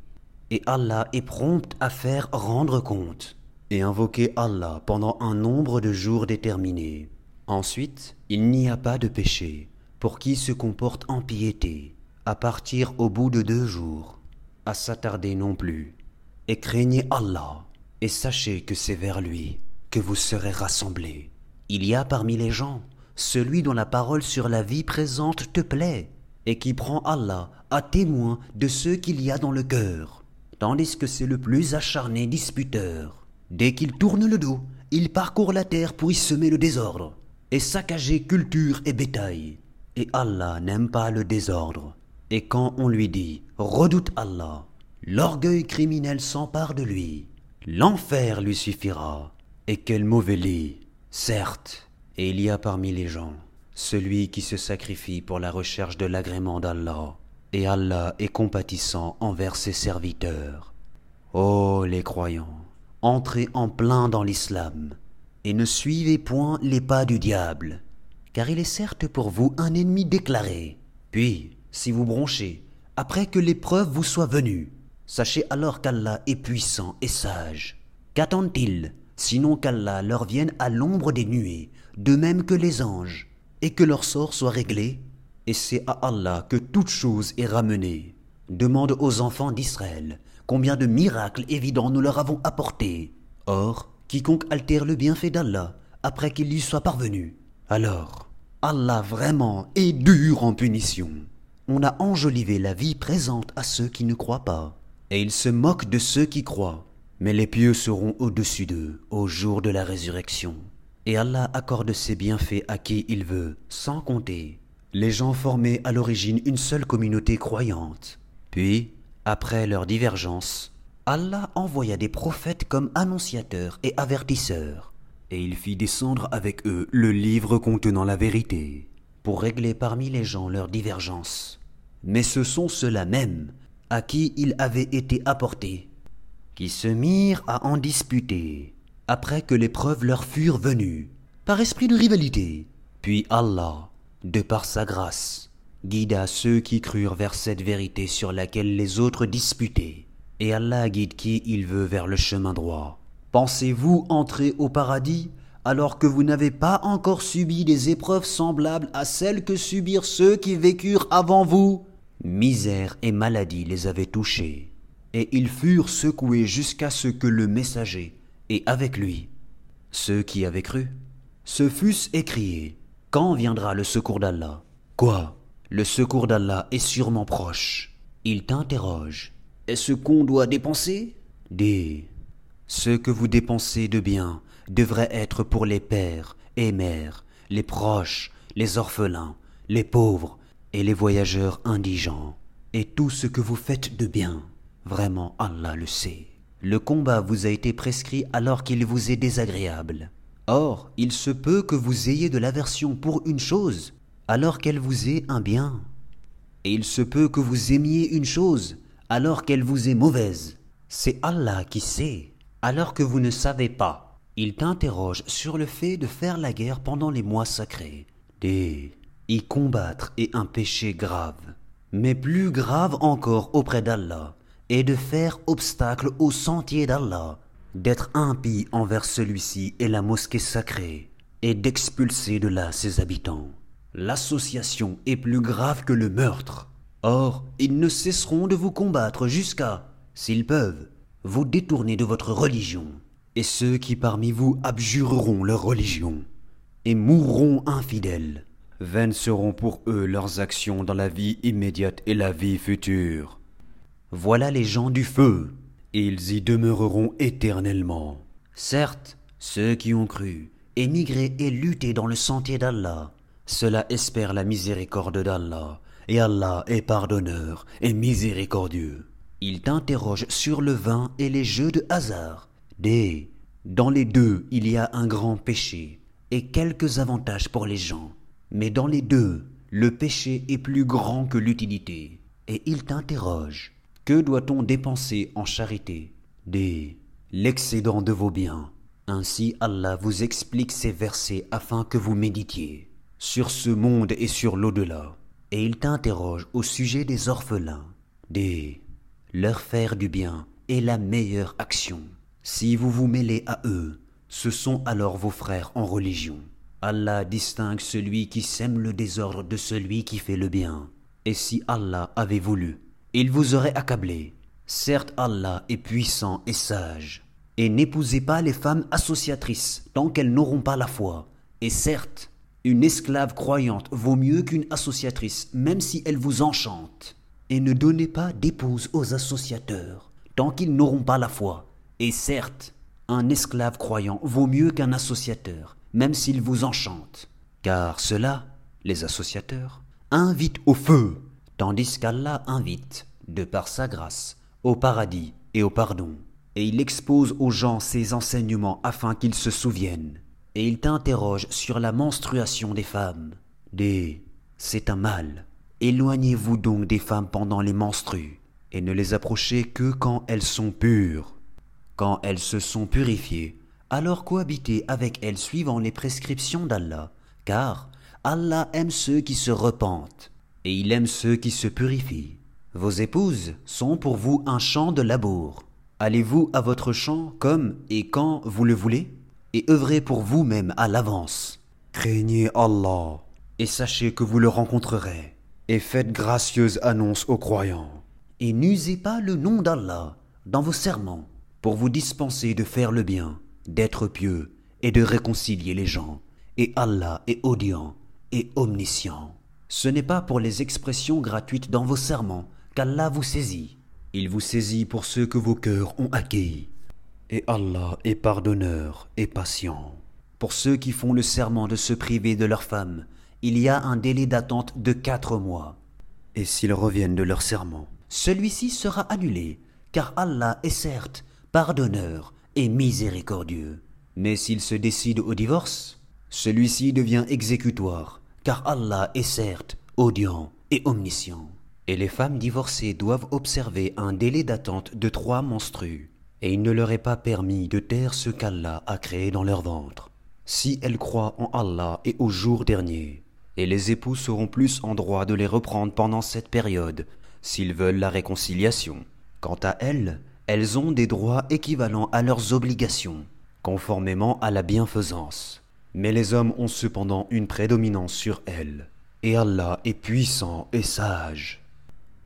Et Allah est prompt à faire rendre compte et invoquer Allah pendant un nombre de jours déterminés. Ensuite, il n'y a pas de péché pour qui se comporte en piété, à partir au bout de deux jours, à s'attarder non plus. Et craignez Allah, et sachez que c'est vers lui que vous serez rassemblés. Il y a parmi les gens celui dont la parole sur la vie présente te plaît, et qui prend Allah à témoin de ce qu'il y a dans le cœur, tandis que c'est le plus acharné disputeur. Dès qu'il tourne le dos, il parcourt la terre pour y semer le désordre, et saccager culture et bétail. Et Allah n'aime pas le désordre. Et quand on lui dit Redoute Allah, l'orgueil criminel s'empare de lui. L'enfer lui suffira. Et quel mauvais lit, certes, il y a parmi les gens celui qui se sacrifie pour la recherche de l'agrément d'Allah, et Allah est compatissant envers ses serviteurs. Ô les croyants, entrez en plein dans l'islam, et ne suivez point les pas du diable, car il est certes pour vous un ennemi déclaré. Puis, si vous bronchez, après que l'épreuve vous soit venue, sachez alors qu'Allah est puissant et sage. Qu'attendent-ils, sinon qu'Allah leur vienne à l'ombre des nuées, de même que les anges, et que leur sort soit réglé, et c'est à Allah que toute chose est ramenée. Demande aux enfants d'Israël combien de miracles évidents nous leur avons apportés. Or, quiconque altère le bienfait d'Allah après qu'il lui soit parvenu, alors Allah vraiment est dur en punition. On a enjolivé la vie présente à ceux qui ne croient pas, et il se moque de ceux qui croient. Mais les pieux seront au-dessus d'eux au jour de la résurrection. Et Allah accorde ses bienfaits à qui il veut, sans compter. Les gens formaient à l'origine une seule communauté croyante. Puis, après leur divergence, Allah envoya des prophètes comme annonciateurs et avertisseurs, et il fit descendre avec eux le livre contenant la vérité, pour régler parmi les gens leurs divergences. Mais ce sont ceux-là mêmes à qui il avait été apporté, qui se mirent à en disputer, après que les preuves leur furent venues, par esprit de rivalité. Puis Allah, de par sa grâce, guida ceux qui crurent vers cette vérité sur laquelle les autres disputaient. Et Allah guide qui il veut vers le chemin droit. Pensez-vous entrer au paradis alors que vous n'avez pas encore subi des épreuves semblables à celles que subirent ceux qui vécurent avant vous? Misère et maladie les avaient touchés, et ils furent secoués jusqu'à ce que le messager, et avec lui, ceux qui avaient cru, se fussent écriés Quand viendra le secours d'Allah? Quoi? Le secours d'Allah est sûrement proche. Il t'interroge. Est-ce qu'on doit dépenser? Dis. Ce que vous dépensez de bien devrait être pour les pères et mères, les proches, les orphelins, les pauvres et les voyageurs indigents. Et tout ce que vous faites de bien, vraiment Allah le sait. Le combat vous a été prescrit alors qu'il vous est désagréable. Or, il se peut que vous ayez de l'aversion pour une chose, alors qu'elle vous est un bien. Et il se peut que vous aimiez une chose, alors qu'elle vous est mauvaise. C'est Allah qui sait, alors que vous ne savez pas. Il t'interroge sur le fait de faire la guerre pendant les mois sacrés. Des y combattre est un péché grave, mais plus grave encore auprès d'Allah, est de faire obstacle au sentier d'Allah, d'être impie envers celui-ci et la mosquée sacrée, et d'expulser de là ses habitants. L'association est plus grave que le meurtre. Or, ils ne cesseront de vous combattre jusqu'à, s'ils peuvent, vous détourner de votre religion. Et ceux qui parmi vous abjureront leur religion, et mourront infidèles, Vaines seront pour eux leurs actions dans la vie immédiate et la vie future. Voilà les gens du feu, ils y demeureront éternellement. Certes, ceux qui ont cru, émigré et lutté dans le sentier d'Allah, cela espère la miséricorde d'Allah, et Allah est pardonneur et miséricordieux. Il t'interroge sur le vin et les jeux de hasard. Des, dans les deux, il y a un grand péché et quelques avantages pour les gens. Mais dans les deux, le péché est plus grand que l'utilité. Et il t'interroge. Que doit-on dépenser en charité Des l'excédent de vos biens. Ainsi Allah vous explique ces versets afin que vous méditiez sur ce monde et sur l'au-delà. Et il t'interroge au sujet des orphelins. Des leur faire du bien est la meilleure action. Si vous vous mêlez à eux, ce sont alors vos frères en religion. Allah distingue celui qui sème le désordre de celui qui fait le bien. Et si Allah avait voulu, il vous aurait accablé. Certes, Allah est puissant et sage. Et n'épousez pas les femmes associatrices tant qu'elles n'auront pas la foi. Et certes, une esclave croyante vaut mieux qu'une associatrice, même si elle vous enchante. Et ne donnez pas d'épouse aux associateurs tant qu'ils n'auront pas la foi. Et certes, un esclave croyant vaut mieux qu'un associateur, même s'ils vous enchantent. Car cela, les associateurs, invitent au feu, tandis qu'Allah invite, de par sa grâce, au paradis et au pardon. Et il expose aux gens ses enseignements afin qu'ils se souviennent. Et il t'interroge sur la menstruation des femmes. Des c'est un mal. Éloignez-vous donc des femmes pendant les menstrues, et ne les approchez que quand elles sont pures. Quand elles se sont purifiées, alors cohabitez avec elle suivant les prescriptions d'Allah, car Allah aime ceux qui se repentent, et il aime ceux qui se purifient. Vos épouses sont pour vous un champ de labour. Allez-vous à votre champ comme et quand vous le voulez, et œuvrez pour vous-même à l'avance. Craignez Allah, et sachez que vous le rencontrerez, et faites gracieuse annonce aux croyants. Et n'usez pas le nom d'Allah dans vos serments, pour vous dispenser de faire le bien, d'être pieux et de réconcilier les gens. Et Allah est audient et omniscient. Ce n'est pas pour les expressions gratuites dans vos serments qu'Allah vous saisit. Il vous saisit pour ceux que vos cœurs ont acquis. Et Allah est pardonneur et patient. Pour ceux qui font le serment de se priver de leur femme, il y a un délai d'attente de quatre mois. Et s'ils reviennent de leur serment, celui-ci sera annulé, car Allah est certes pardonneur et miséricordieux. Mais s'ils se décident au divorce, celui-ci devient exécutoire, car Allah est certes audient et omniscient. Et les femmes divorcées doivent observer un délai d'attente de trois menstrues, et il ne leur est pas permis de taire ce qu'Allah a créé dans leur ventre, si elles croient en Allah et au jour dernier. Et les époux seront plus en droit de les reprendre pendant cette période, s'ils veulent la réconciliation. Quant à elles, elles ont des droits équivalents à leurs obligations, conformément à la bienfaisance. Mais les hommes ont cependant une prédominance sur elles, et Allah est puissant et sage.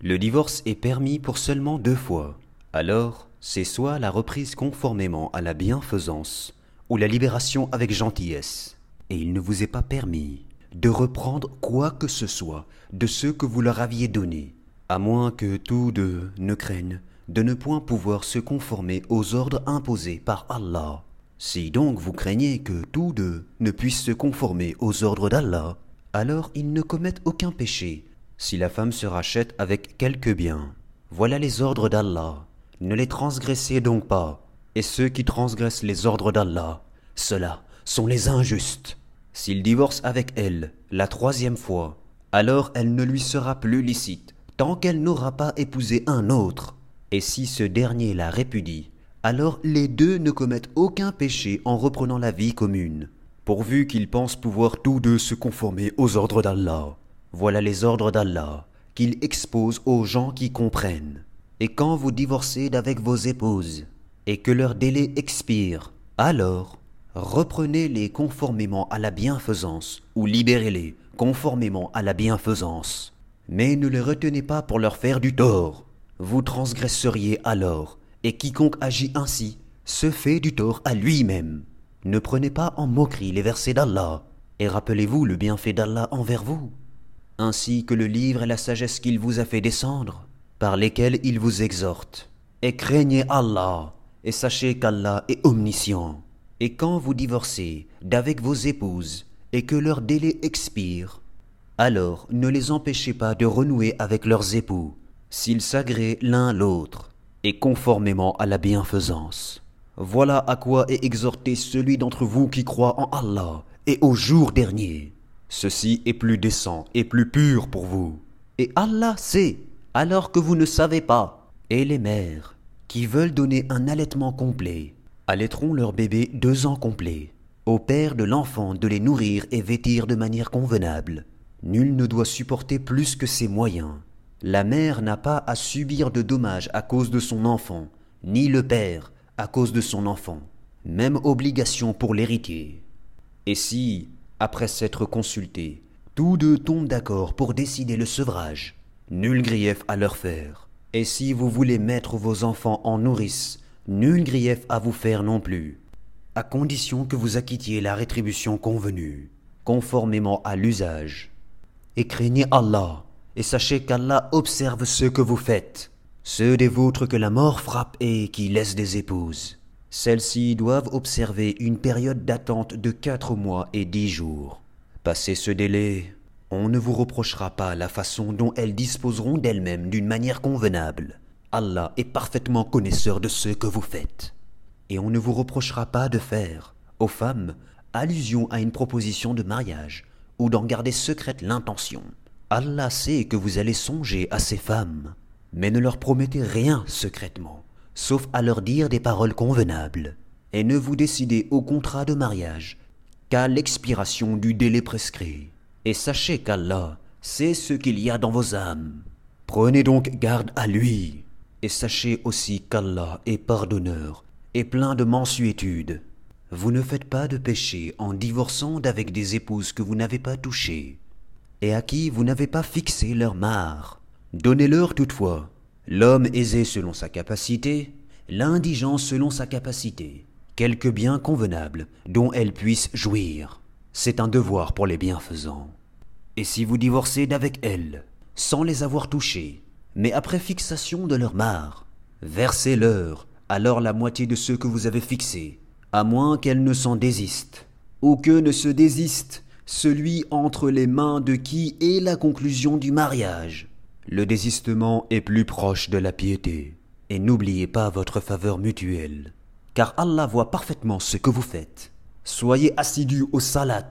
Le divorce est permis pour seulement deux fois. Alors, c'est soit la reprise conformément à la bienfaisance, ou la libération avec gentillesse. Et il ne vous est pas permis de reprendre quoi que ce soit de ce que vous leur aviez donné, à moins que tous deux ne craignent de ne point pouvoir se conformer aux ordres imposés par Allah. Si donc vous craignez que tous deux ne puissent se conformer aux ordres d'Allah, alors ils ne commettent aucun péché, si la femme se rachète avec quelque bien. Voilà les ordres d'Allah. Ne les transgressez donc pas. Et ceux qui transgressent les ordres d'Allah, ceux-là sont les injustes. S'il divorce avec elle la troisième fois, alors elle ne lui sera plus licite, tant qu'elle n'aura pas épousé un autre. Et si ce dernier la répudie, alors les deux ne commettent aucun péché en reprenant la vie commune, pourvu qu'ils pensent pouvoir tous deux se conformer aux ordres d'Allah. Voilà les ordres d'Allah qu'il expose aux gens qui comprennent. Et quand vous divorcez d'avec vos épouses, et que leur délai expire, alors reprenez-les conformément à la bienfaisance, ou libérez-les conformément à la bienfaisance. Mais ne les retenez pas pour leur faire du tort. Vous transgresseriez alors, et quiconque agit ainsi se fait du tort à lui-même. Ne prenez pas en moquerie les versets d'Allah, et rappelez-vous le bienfait d'Allah envers vous, ainsi que le livre et la sagesse qu'il vous a fait descendre, par lesquels il vous exhorte. Et craignez Allah, et sachez qu'Allah est omniscient. Et quand vous divorcez d'avec vos épouses et que leur délai expire, alors ne les empêchez pas de renouer avec leurs époux, s'ils s'agréent l'un l'autre, et conformément à la bienfaisance. Voilà à quoi est exhorté celui d'entre vous qui croit en Allah et au jour dernier. Ceci est plus décent et plus pur pour vous. Et Allah sait, alors que vous ne savez pas. Et les mères, qui veulent donner un allaitement complet, allaiteront leur bébé deux ans complets. Au père de l'enfant de les nourrir et vêtir de manière convenable. Nul ne doit supporter plus que ses moyens. La mère n'a pas à subir de dommages à cause de son enfant, ni le père à cause de son enfant. Même obligation pour l'héritier. Et si, après s'être consultés, tous deux tombent d'accord pour décider le sevrage, nul grief à leur faire. Et si vous voulez mettre vos enfants en nourrice, nul grief à vous faire non plus, à condition que vous acquittiez la rétribution convenue, conformément à l'usage. Et craignez Allah, et sachez qu'Allah observe ce que vous faites, ceux des vôtres que la mort frappe et qui laissent des épouses. Celles-ci doivent observer une période d'attente de quatre mois et dix jours. Passé ce délai, on ne vous reprochera pas la façon dont elles disposeront d'elles-mêmes d'une manière convenable. Allah est parfaitement connaisseur de ce que vous faites. Et on ne vous reprochera pas de faire, aux femmes, allusion à une proposition de mariage, ou d'en garder secrète l'intention. Allah sait que vous allez songer à ces femmes, mais ne leur promettez rien secrètement, sauf à leur dire des paroles convenables, et ne vous décidez au contrat de mariage qu'à l'expiration du délai prescrit. Et sachez qu'Allah sait ce qu'il y a dans vos âmes. Prenez donc garde à lui, et sachez aussi qu'Allah est pardonneur et plein de mansuétude. Vous ne faites pas de péché en divorçant d'avec des épouses que vous n'avez pas touchées, et à qui vous n'avez pas fixé leur mare. Donnez-leur toutefois l'homme aisé selon sa capacité, l'indigent selon sa capacité, quelque bien convenable dont elle puisse jouir. C'est un devoir pour les bienfaisants. Et si vous divorcez d'avec elles, sans les avoir touchées, mais après fixation de leur mare, versez-leur alors la moitié de ce que vous avez fixé, à moins qu'elles ne s'en désistent, ou que ne se désiste celui entre les mains de qui est la conclusion du mariage. Le désistement est plus proche de la piété, et n'oubliez pas votre faveur mutuelle, car Allah voit parfaitement ce que vous faites. Soyez assidus au salat,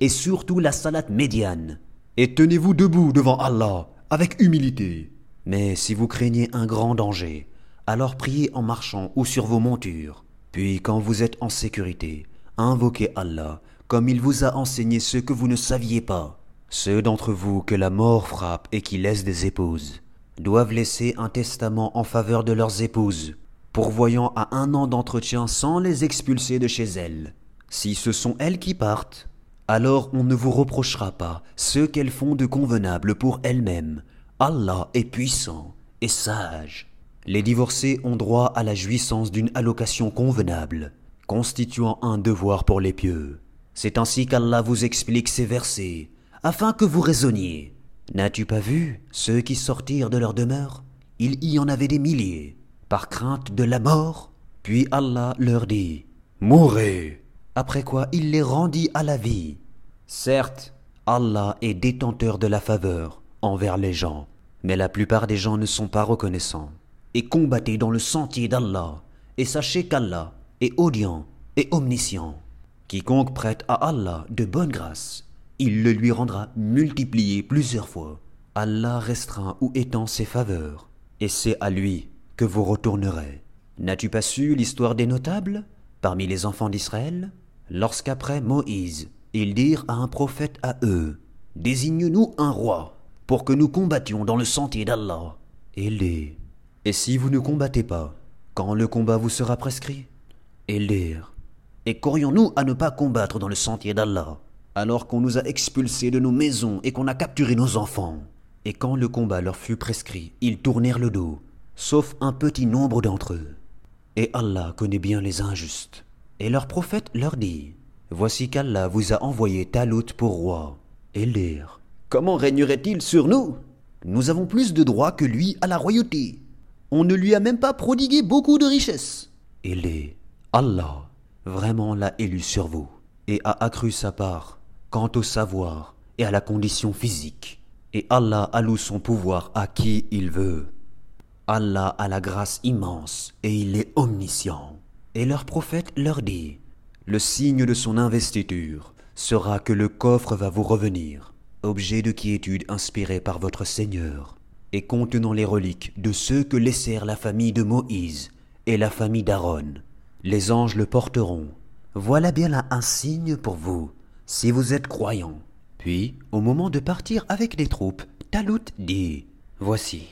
et surtout la salat médiane, et tenez-vous debout devant Allah avec humilité. Mais si vous craignez un grand danger, alors priez en marchant ou sur vos montures. Puis quand vous êtes en sécurité, invoquez Allah comme il vous a enseigné ce que vous ne saviez pas. Ceux d'entre vous que la mort frappe et qui laissent des épouses doivent laisser un testament en faveur de leurs épouses, pourvoyant à un an d'entretien sans les expulser de chez elles. Si ce sont elles qui partent, alors on ne vous reprochera pas ce qu'elles font de convenable pour elles-mêmes. Allah est puissant et sage. Les divorcés ont droit à la jouissance d'une allocation convenable, constituant un devoir pour les pieux. C'est ainsi qu'Allah vous explique ces versets, afin que vous raisonniez. N'as-tu pas vu ceux qui sortirent de leur demeure? Il y en avait des milliers, par crainte de la mort. Puis Allah leur dit, Mourez Après quoi il les rendit à la vie. Certes, Allah est détenteur de la faveur envers les gens, mais la plupart des gens ne sont pas reconnaissants et combattez dans le sentier d'Allah, et sachez qu'Allah est audient et omniscient. Quiconque prête à Allah de bonne grâce, il le lui rendra multiplié plusieurs fois. Allah restreint ou étend ses faveurs, et c'est à lui que vous retournerez. N'as-tu pas su l'histoire des notables parmi les enfants d'Israël? Lorsqu'après Moïse, ils dirent à un prophète à eux, Désigne-nous un roi, pour que nous combattions dans le sentier d'Allah. Et si vous ne combattez pas, quand le combat vous sera prescrit? Et qu'aurions-nous à ne pas combattre dans le sentier d'Allah, alors qu'on nous a expulsés de nos maisons et qu'on a capturé nos enfants? Et quand le combat leur fut prescrit, ils tournèrent le dos, sauf un petit nombre d'entre eux. Et Allah connaît bien les injustes. Et leur prophète leur dit Voici qu'Allah vous a envoyé Talout pour roi. Eldir. Comment régnerait-il sur nous? Nous avons plus de droits que lui à la royauté on ne lui a même pas prodigué beaucoup de richesses. Il est Allah vraiment l'a élu sur vous et a accru sa part quant au savoir et à la condition physique. Et Allah alloue son pouvoir à qui il veut. Allah a la grâce immense et il est omniscient. Et leur prophète leur dit, le signe de son investiture sera que le coffre va vous revenir, objet de quiétude inspiré par votre Seigneur et contenant les reliques de ceux que laissèrent la famille de Moïse et la famille d'Aaron. Les anges le porteront. Voilà bien là un signe pour vous, si vous êtes croyants. Puis, au moment de partir avec les troupes, Talout dit Voici,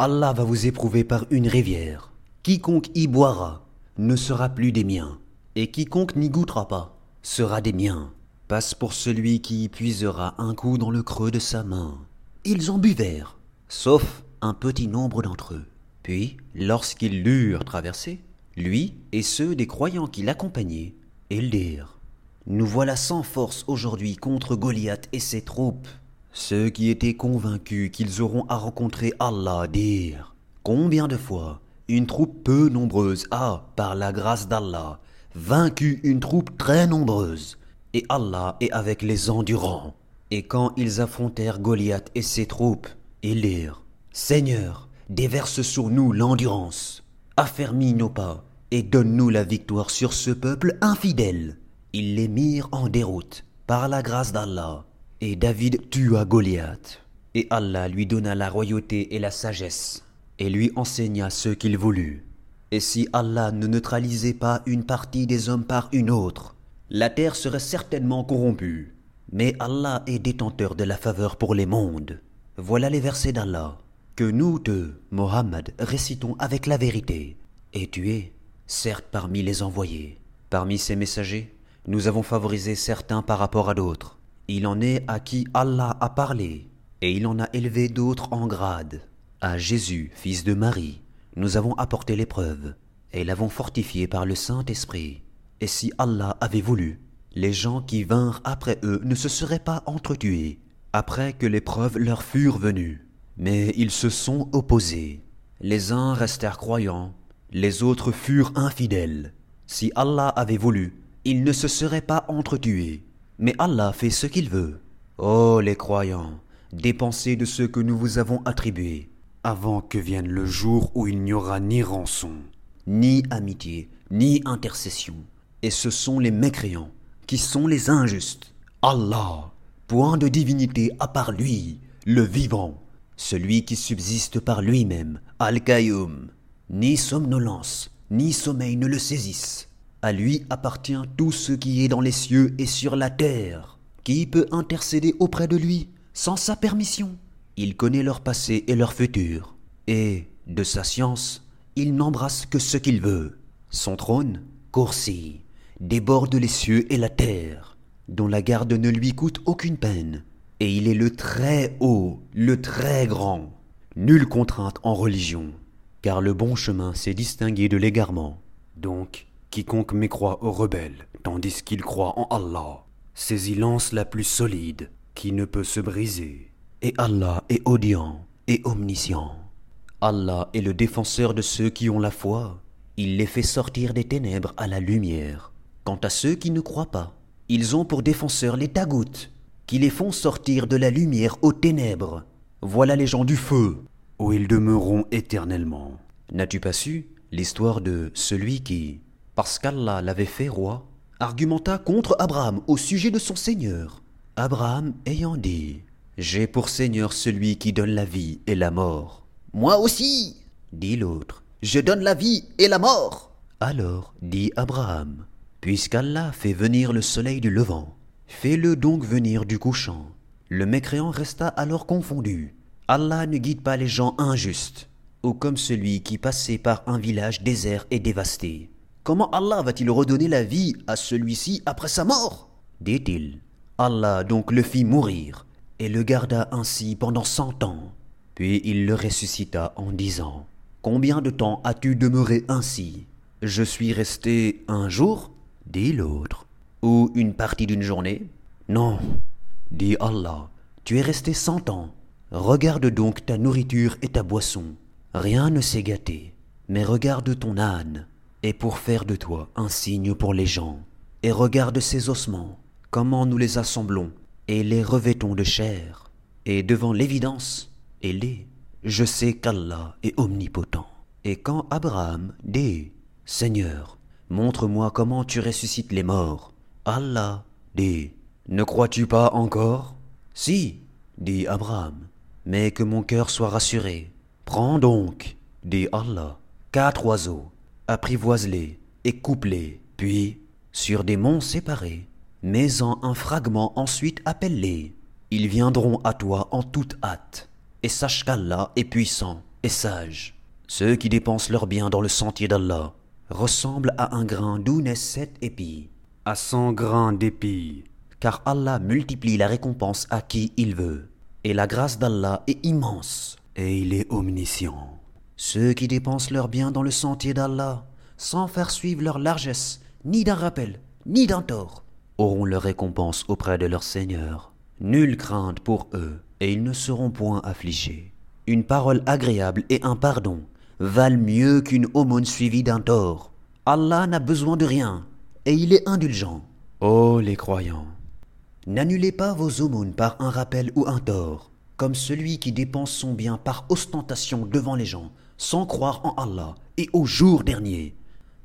Allah va vous éprouver par une rivière. Quiconque y boira ne sera plus des miens, et quiconque n'y goûtera pas sera des miens. Passe pour celui qui y puisera un coup dans le creux de sa main. Ils en buvèrent, sauf un petit nombre d'entre eux. Puis, lorsqu'ils l'eurent traversé, lui et ceux des croyants qui l'accompagnaient, ils dirent Nous voilà sans force aujourd'hui contre Goliath et ses troupes. Ceux qui étaient convaincus qu'ils auront à rencontrer Allah dirent Combien de fois une troupe peu nombreuse a, par la grâce d'Allah, vaincu une troupe très nombreuse, et Allah est avec les endurants. Et quand ils affrontèrent Goliath et ses troupes, et lire Seigneur, déverse sur nous l'endurance, affermis nos pas, et donne-nous la victoire sur ce peuple infidèle. Ils les mirent en déroute, par la grâce d'Allah, et David tua Goliath. Et Allah lui donna la royauté et la sagesse, et lui enseigna ce qu'il voulut. Et si Allah ne neutralisait pas une partie des hommes par une autre, la terre serait certainement corrompue. Mais Allah est détenteur de la faveur pour les mondes. Voilà les versets d'Allah que nous deux, Mohammed, récitons avec la vérité. Et tu es, certes, parmi les envoyés. Parmi ces messagers, nous avons favorisé certains par rapport à d'autres. Il en est à qui Allah a parlé, et il en a élevé d'autres en grade. À Jésus, fils de Marie, nous avons apporté l'épreuve, et l'avons fortifié par le Saint-Esprit. Et si Allah avait voulu, les gens qui vinrent après eux ne se seraient pas entretués, après que les preuves leur furent venues. Mais ils se sont opposés. Les uns restèrent croyants, les autres furent infidèles. Si Allah avait voulu, ils ne se seraient pas entretués. Mais Allah fait ce qu'il veut. Ô les croyants, dépensez de ce que nous vous avons attribué, avant que vienne le jour où il n'y aura ni rançon, ni amitié, ni intercession. Et ce sont les mécréants qui sont les injustes. Allah, point de divinité à part lui, le vivant, celui qui subsiste par lui-même, Al-Qayyum. Ni somnolence, ni sommeil ne le saisissent. À lui appartient tout ce qui est dans les cieux et sur la terre. Qui peut intercéder auprès de lui sans sa permission? Il connaît leur passé et leur futur. Et, de sa science, il n'embrasse que ce qu'il veut. Son trône, Coursi, déborde les cieux et la terre, dont la garde ne lui coûte aucune peine. Et il est le très haut, le très grand. Nulle contrainte en religion, car le bon chemin s'est distingué de l'égarement. Donc, quiconque mécroit aux rebelles, tandis qu'il croit en Allah, saisit l'anse la plus solide, qui ne peut se briser. Et Allah est audient et omniscient. Allah est le défenseur de ceux qui ont la foi. Il les fait sortir des ténèbres à la lumière. Quant à ceux qui ne croient pas, ils ont pour défenseurs les tagoutes, qui les font sortir de la lumière aux ténèbres. Voilà les gens du feu, où ils demeureront éternellement. N'as-tu pas su l'histoire de celui qui, parce qu'Allah l'avait fait roi, argumenta contre Abraham au sujet de son Seigneur? Abraham ayant dit J'ai pour Seigneur celui qui donne la vie et la mort. Moi aussi, dit l'autre. Je donne la vie et la mort. Alors dit Abraham Puisqu'Allah fait venir le soleil du levant, fais-le donc venir du couchant. Le mécréant resta alors confondu. Allah ne guide pas les gens injustes, ou comme celui qui passait par un village désert et dévasté. Comment Allah va-t-il redonner la vie à celui-ci après sa mort? Dit-il. Allah donc le fit mourir, et le garda ainsi pendant cent ans. Puis il le ressuscita en disant Combien de temps as-tu demeuré ainsi? Je suis resté un jour dit l'autre. Ou une partie d'une journée? Non, dit Allah, tu es resté cent ans. Regarde donc ta nourriture et ta boisson. Rien ne s'est gâté, mais regarde ton âne, et pour faire de toi un signe pour les gens. Et regarde ses ossements, comment nous les assemblons, et les revêtons de chair. Et devant l'évidence, et les, je sais qu'Allah est omnipotent. Et quand Abraham dit, Seigneur, montre-moi comment tu ressuscites les morts, Allah dit, ne crois-tu pas encore? Si, dit Abraham, mais que mon cœur soit rassuré. Prends donc, dit Allah, quatre oiseaux, apprivoise-les et coupe-les, puis, sur des monts séparés, mets-en un fragment ensuite appelle-les. Ils viendront à toi en toute hâte, et sache qu'Allah est puissant et sage. Ceux qui dépensent leurs biens dans le sentier d'Allah ressemblent à un grain d'où naissent sept épis, à cent grains d'épis, car Allah multiplie la récompense à qui il veut, et la grâce d'Allah est immense, et il est omniscient. Ceux qui dépensent leurs biens dans le sentier d'Allah, sans faire suivre leur largesse, ni d'un rappel, ni d'un tort, auront leur récompense auprès de leur Seigneur. Nulle crainte pour eux, et ils ne seront point affligés. Une parole agréable et un pardon valent mieux qu'une aumône suivie d'un tort. Allah n'a besoin de rien, et il est indulgent. Ô les croyants, n'annulez pas vos aumônes par un rappel ou un tort, comme celui qui dépense son bien par ostentation devant les gens, sans croire en Allah et au jour dernier.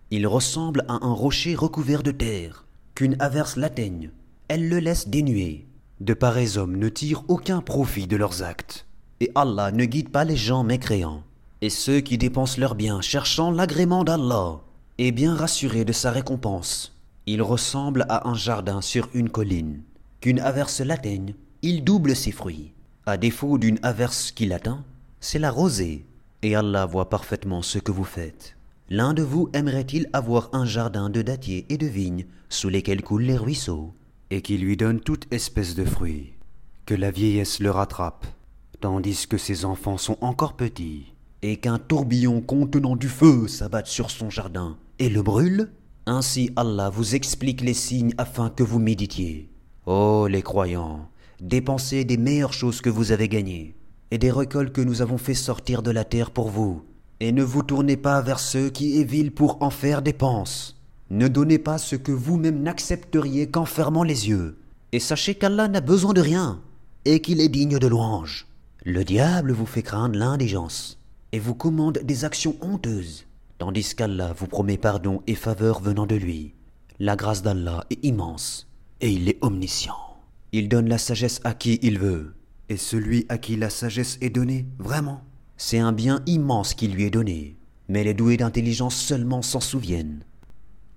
Il ressemble à un rocher recouvert de terre. Qu'une averse l'atteigne, elle le laisse dénué. De pareils hommes ne tirent aucun profit de leurs actes. Et Allah ne guide pas les gens mécréants. Et ceux qui dépensent leurs biens cherchant l'agrément d'Allah, et bien rassurés de sa récompense, il ressemble à un jardin sur une colline. Qu'une averse l'atteigne, il double ses fruits. À défaut d'une averse qui l'atteint, c'est la rosée. Et Allah voit parfaitement ce que vous faites. L'un de vous aimerait-il avoir un jardin de dattiers et de vignes sous lesquels coulent les ruisseaux, et qui lui donne toute espèce de fruits, que la vieillesse le rattrape, tandis que ses enfants sont encore petits et qu'un tourbillon contenant du feu s'abatte sur son jardin et le brûle Ainsi Allah vous explique les signes afin que vous méditiez. Ô les croyants, dépensez des meilleures choses que vous avez gagnées, et des récoltes que nous avons fait sortir de la terre pour vous, et ne vous tournez pas vers ceux qui est pour en faire dépenses. Ne donnez pas ce que vous-même n'accepteriez qu'en fermant les yeux, et sachez qu'Allah n'a besoin de rien, et qu'il est digne de louange. Le diable vous fait craindre l'indigence, et vous commande des actions honteuses tandis qu'Allah vous promet pardon et faveur venant de lui. La grâce d'Allah est immense, et il est omniscient. Il donne la sagesse à qui il veut, et celui à qui la sagesse est donnée, vraiment, c'est un bien immense qui lui est donné, mais les doués d'intelligence seulement s'en souviennent.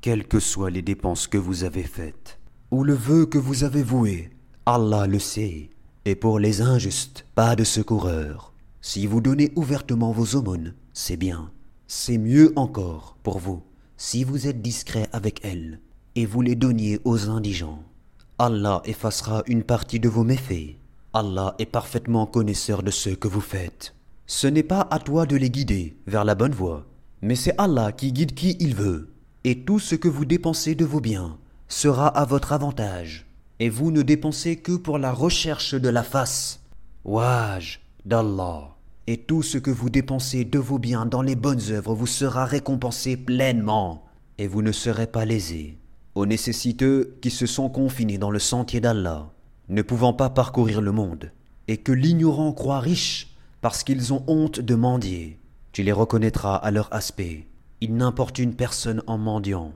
Quelles que soient les dépenses que vous avez faites, ou le vœu que vous avez voué, Allah le sait, et pour les injustes, pas de secoureur. Si vous donnez ouvertement vos aumônes, c'est bien. C'est mieux encore pour vous si vous êtes discret avec elles et vous les donniez aux indigents. Allah effacera une partie de vos méfaits. Allah est parfaitement connaisseur de ce que vous faites. Ce n'est pas à toi de les guider vers la bonne voie, mais c'est Allah qui guide qui il veut. Et tout ce que vous dépensez de vos biens sera à votre avantage. Et vous ne dépensez que pour la recherche de la face. Waj d'Allah et tout ce que vous dépensez de vos biens dans les bonnes œuvres vous sera récompensé pleinement, et vous ne serez pas lésés. Aux nécessiteux qui se sont confinés dans le sentier d'Allah, ne pouvant pas parcourir le monde, et que l'ignorant croit riche parce qu'ils ont honte de mendier, tu les reconnaîtras à leur aspect. Ils n'importunent personne en mendiant.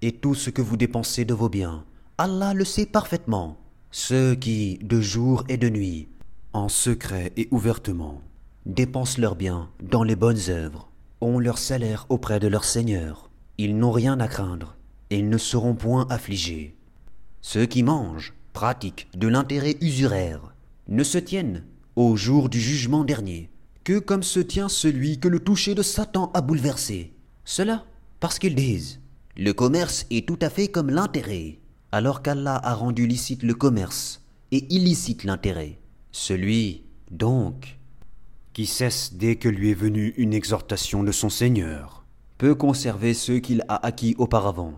Et tout ce que vous dépensez de vos biens, Allah le sait parfaitement. Ceux qui, de jour et de nuit, en secret et ouvertement, dépensent leurs biens dans les bonnes œuvres, ont leur salaire auprès de leur Seigneur. Ils n'ont rien à craindre, et ils ne seront point affligés. Ceux qui mangent, pratiquent de l'intérêt usuraire, ne se tiennent, au jour du jugement dernier, que comme se tient celui que le toucher de Satan a bouleversé. Cela parce qu'ils disent Le commerce est tout à fait comme l'intérêt, alors qu'Allah a rendu licite le commerce et illicite l'intérêt. Celui, donc, qui cesse dès que lui est venue une exhortation de son Seigneur, peut conserver ceux qu'il a acquis auparavant,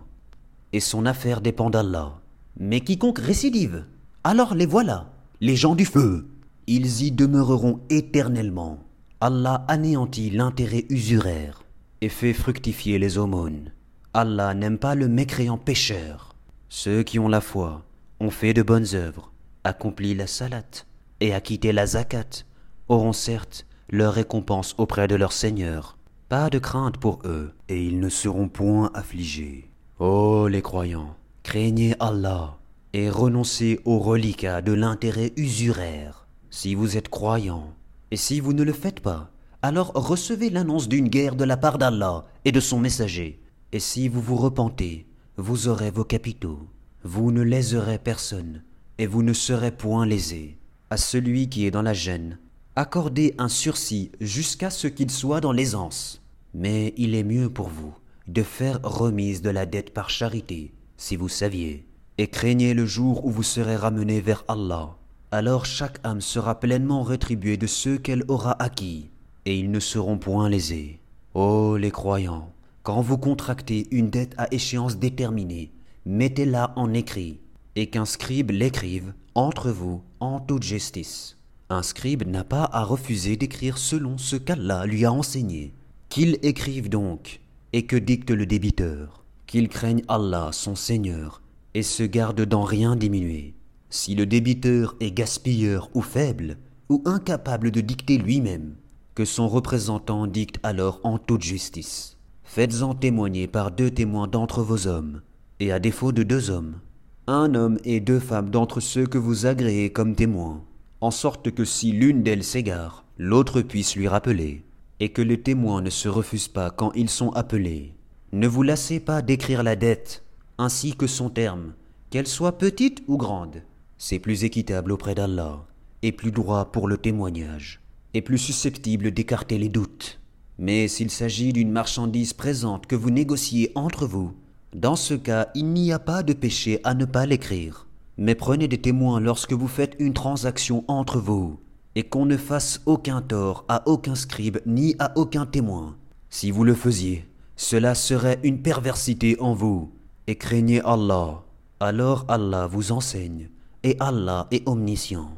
et son affaire dépend d'Allah. Mais quiconque récidive, alors les voilà, les gens du feu, ils y demeureront éternellement. Allah anéantit l'intérêt usuraire et fait fructifier les aumônes. Allah n'aime pas le mécréant pécheur. Ceux qui ont la foi ont fait de bonnes œuvres, accompli la salat et acquitté la zakat, auront certes leur récompense auprès de leur Seigneur. Pas de crainte pour eux, et ils ne seront point affligés. Ô les croyants, craignez Allah et renoncez au reliquat de l'intérêt usuraire. Si vous êtes croyants, et si vous ne le faites pas, alors recevez l'annonce d'une guerre de la part d'Allah et de son messager. Et si vous vous repentez, vous aurez vos capitaux. Vous ne léserez personne, et vous ne serez point lésés. À celui qui est dans la gêne, accordez un sursis jusqu'à ce qu'il soit dans l'aisance. Mais il est mieux pour vous de faire remise de la dette par charité, si vous saviez, et craignez le jour où vous serez ramenés vers Allah. Alors chaque âme sera pleinement rétribuée de ce qu'elle aura acquis, et ils ne seront point lésés. Ô les croyants, quand vous contractez une dette à échéance déterminée, mettez-la en écrit, et qu'un scribe l'écrive entre vous en toute justice. Un scribe n'a pas à refuser d'écrire selon ce qu'Allah lui a enseigné. Qu'il écrive donc, et que dicte le débiteur, qu'il craigne Allah son Seigneur, et se garde d'en rien diminuer. Si le débiteur est gaspilleur ou faible, ou incapable de dicter lui-même, que son représentant dicte alors en toute justice. Faites-en témoigner par deux témoins d'entre vos hommes, et à défaut de deux hommes, un homme et deux femmes d'entre ceux que vous agréez comme témoins en sorte que si l'une d'elles s'égare, l'autre puisse lui rappeler, et que les témoins ne se refusent pas quand ils sont appelés. Ne vous lassez pas d'écrire la dette, ainsi que son terme, qu'elle soit petite ou grande. C'est plus équitable auprès d'Allah, et plus droit pour le témoignage, et plus susceptible d'écarter les doutes. Mais s'il s'agit d'une marchandise présente que vous négociez entre vous, dans ce cas il n'y a pas de péché à ne pas l'écrire mais prenez des témoins lorsque vous faites une transaction entre vous. et qu'on ne fasse aucun tort à aucun scribe ni à aucun témoin. Si vous le faisiez, cela serait une perversité en vous, et craignez Allah. Alors Allah vous enseigne, et Allah est omniscient.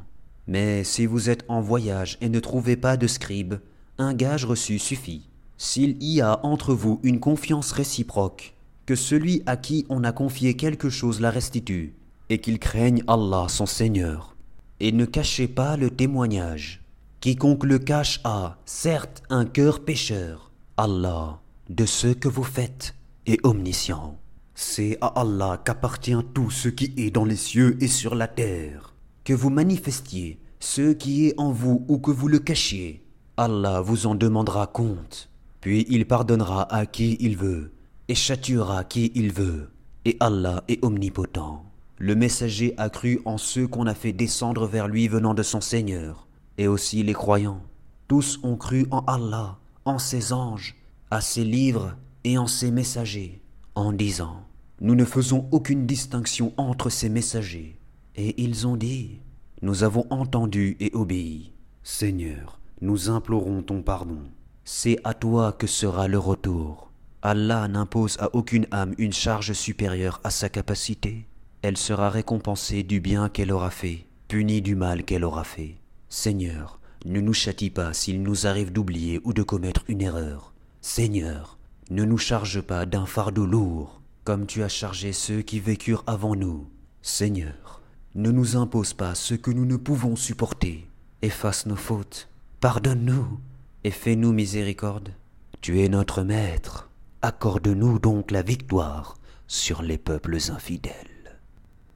Mais si vous êtes en voyage et ne trouvez pas de scribe, un gage reçu suffit. S'il y a entre vous une confiance réciproque, que celui à qui on a confié quelque chose la restitue, et qu'il craigne Allah son Seigneur. Et ne cachez pas le témoignage. Quiconque le cache a, certes, un cœur pécheur. Allah, de ce que vous faites, est omniscient. C'est à Allah qu'appartient tout ce qui est dans les cieux et sur la terre. Que vous manifestiez ce qui est en vous ou que vous le cachiez, Allah vous en demandera compte. Puis il pardonnera à qui il veut et châtiera qui il veut. Et Allah est omnipotent. Le messager a cru en ceux qu'on a fait descendre vers lui venant de son Seigneur, et aussi les croyants. Tous ont cru en Allah, en ses anges, à ses livres et en ses messagers, en disant Nous ne faisons aucune distinction entre ces messagers. Et ils ont dit Nous avons entendu et obéi. Seigneur, nous implorons ton pardon. C'est à toi que sera le retour. Allah n'impose à aucune âme une charge supérieure à sa capacité. Elle sera récompensée du bien qu'elle aura fait, punie du mal qu'elle aura fait. Seigneur, ne nous châtie pas s'il nous arrive d'oublier ou de commettre une erreur. Seigneur, ne nous charge pas d'un fardeau lourd, comme tu as chargé ceux qui vécurent avant nous. Seigneur, ne nous impose pas ce que nous ne pouvons supporter. Efface nos fautes, pardonne-nous et fais-nous miséricorde. Tu es notre Maître. Accorde-nous donc la victoire sur les peuples infidèles.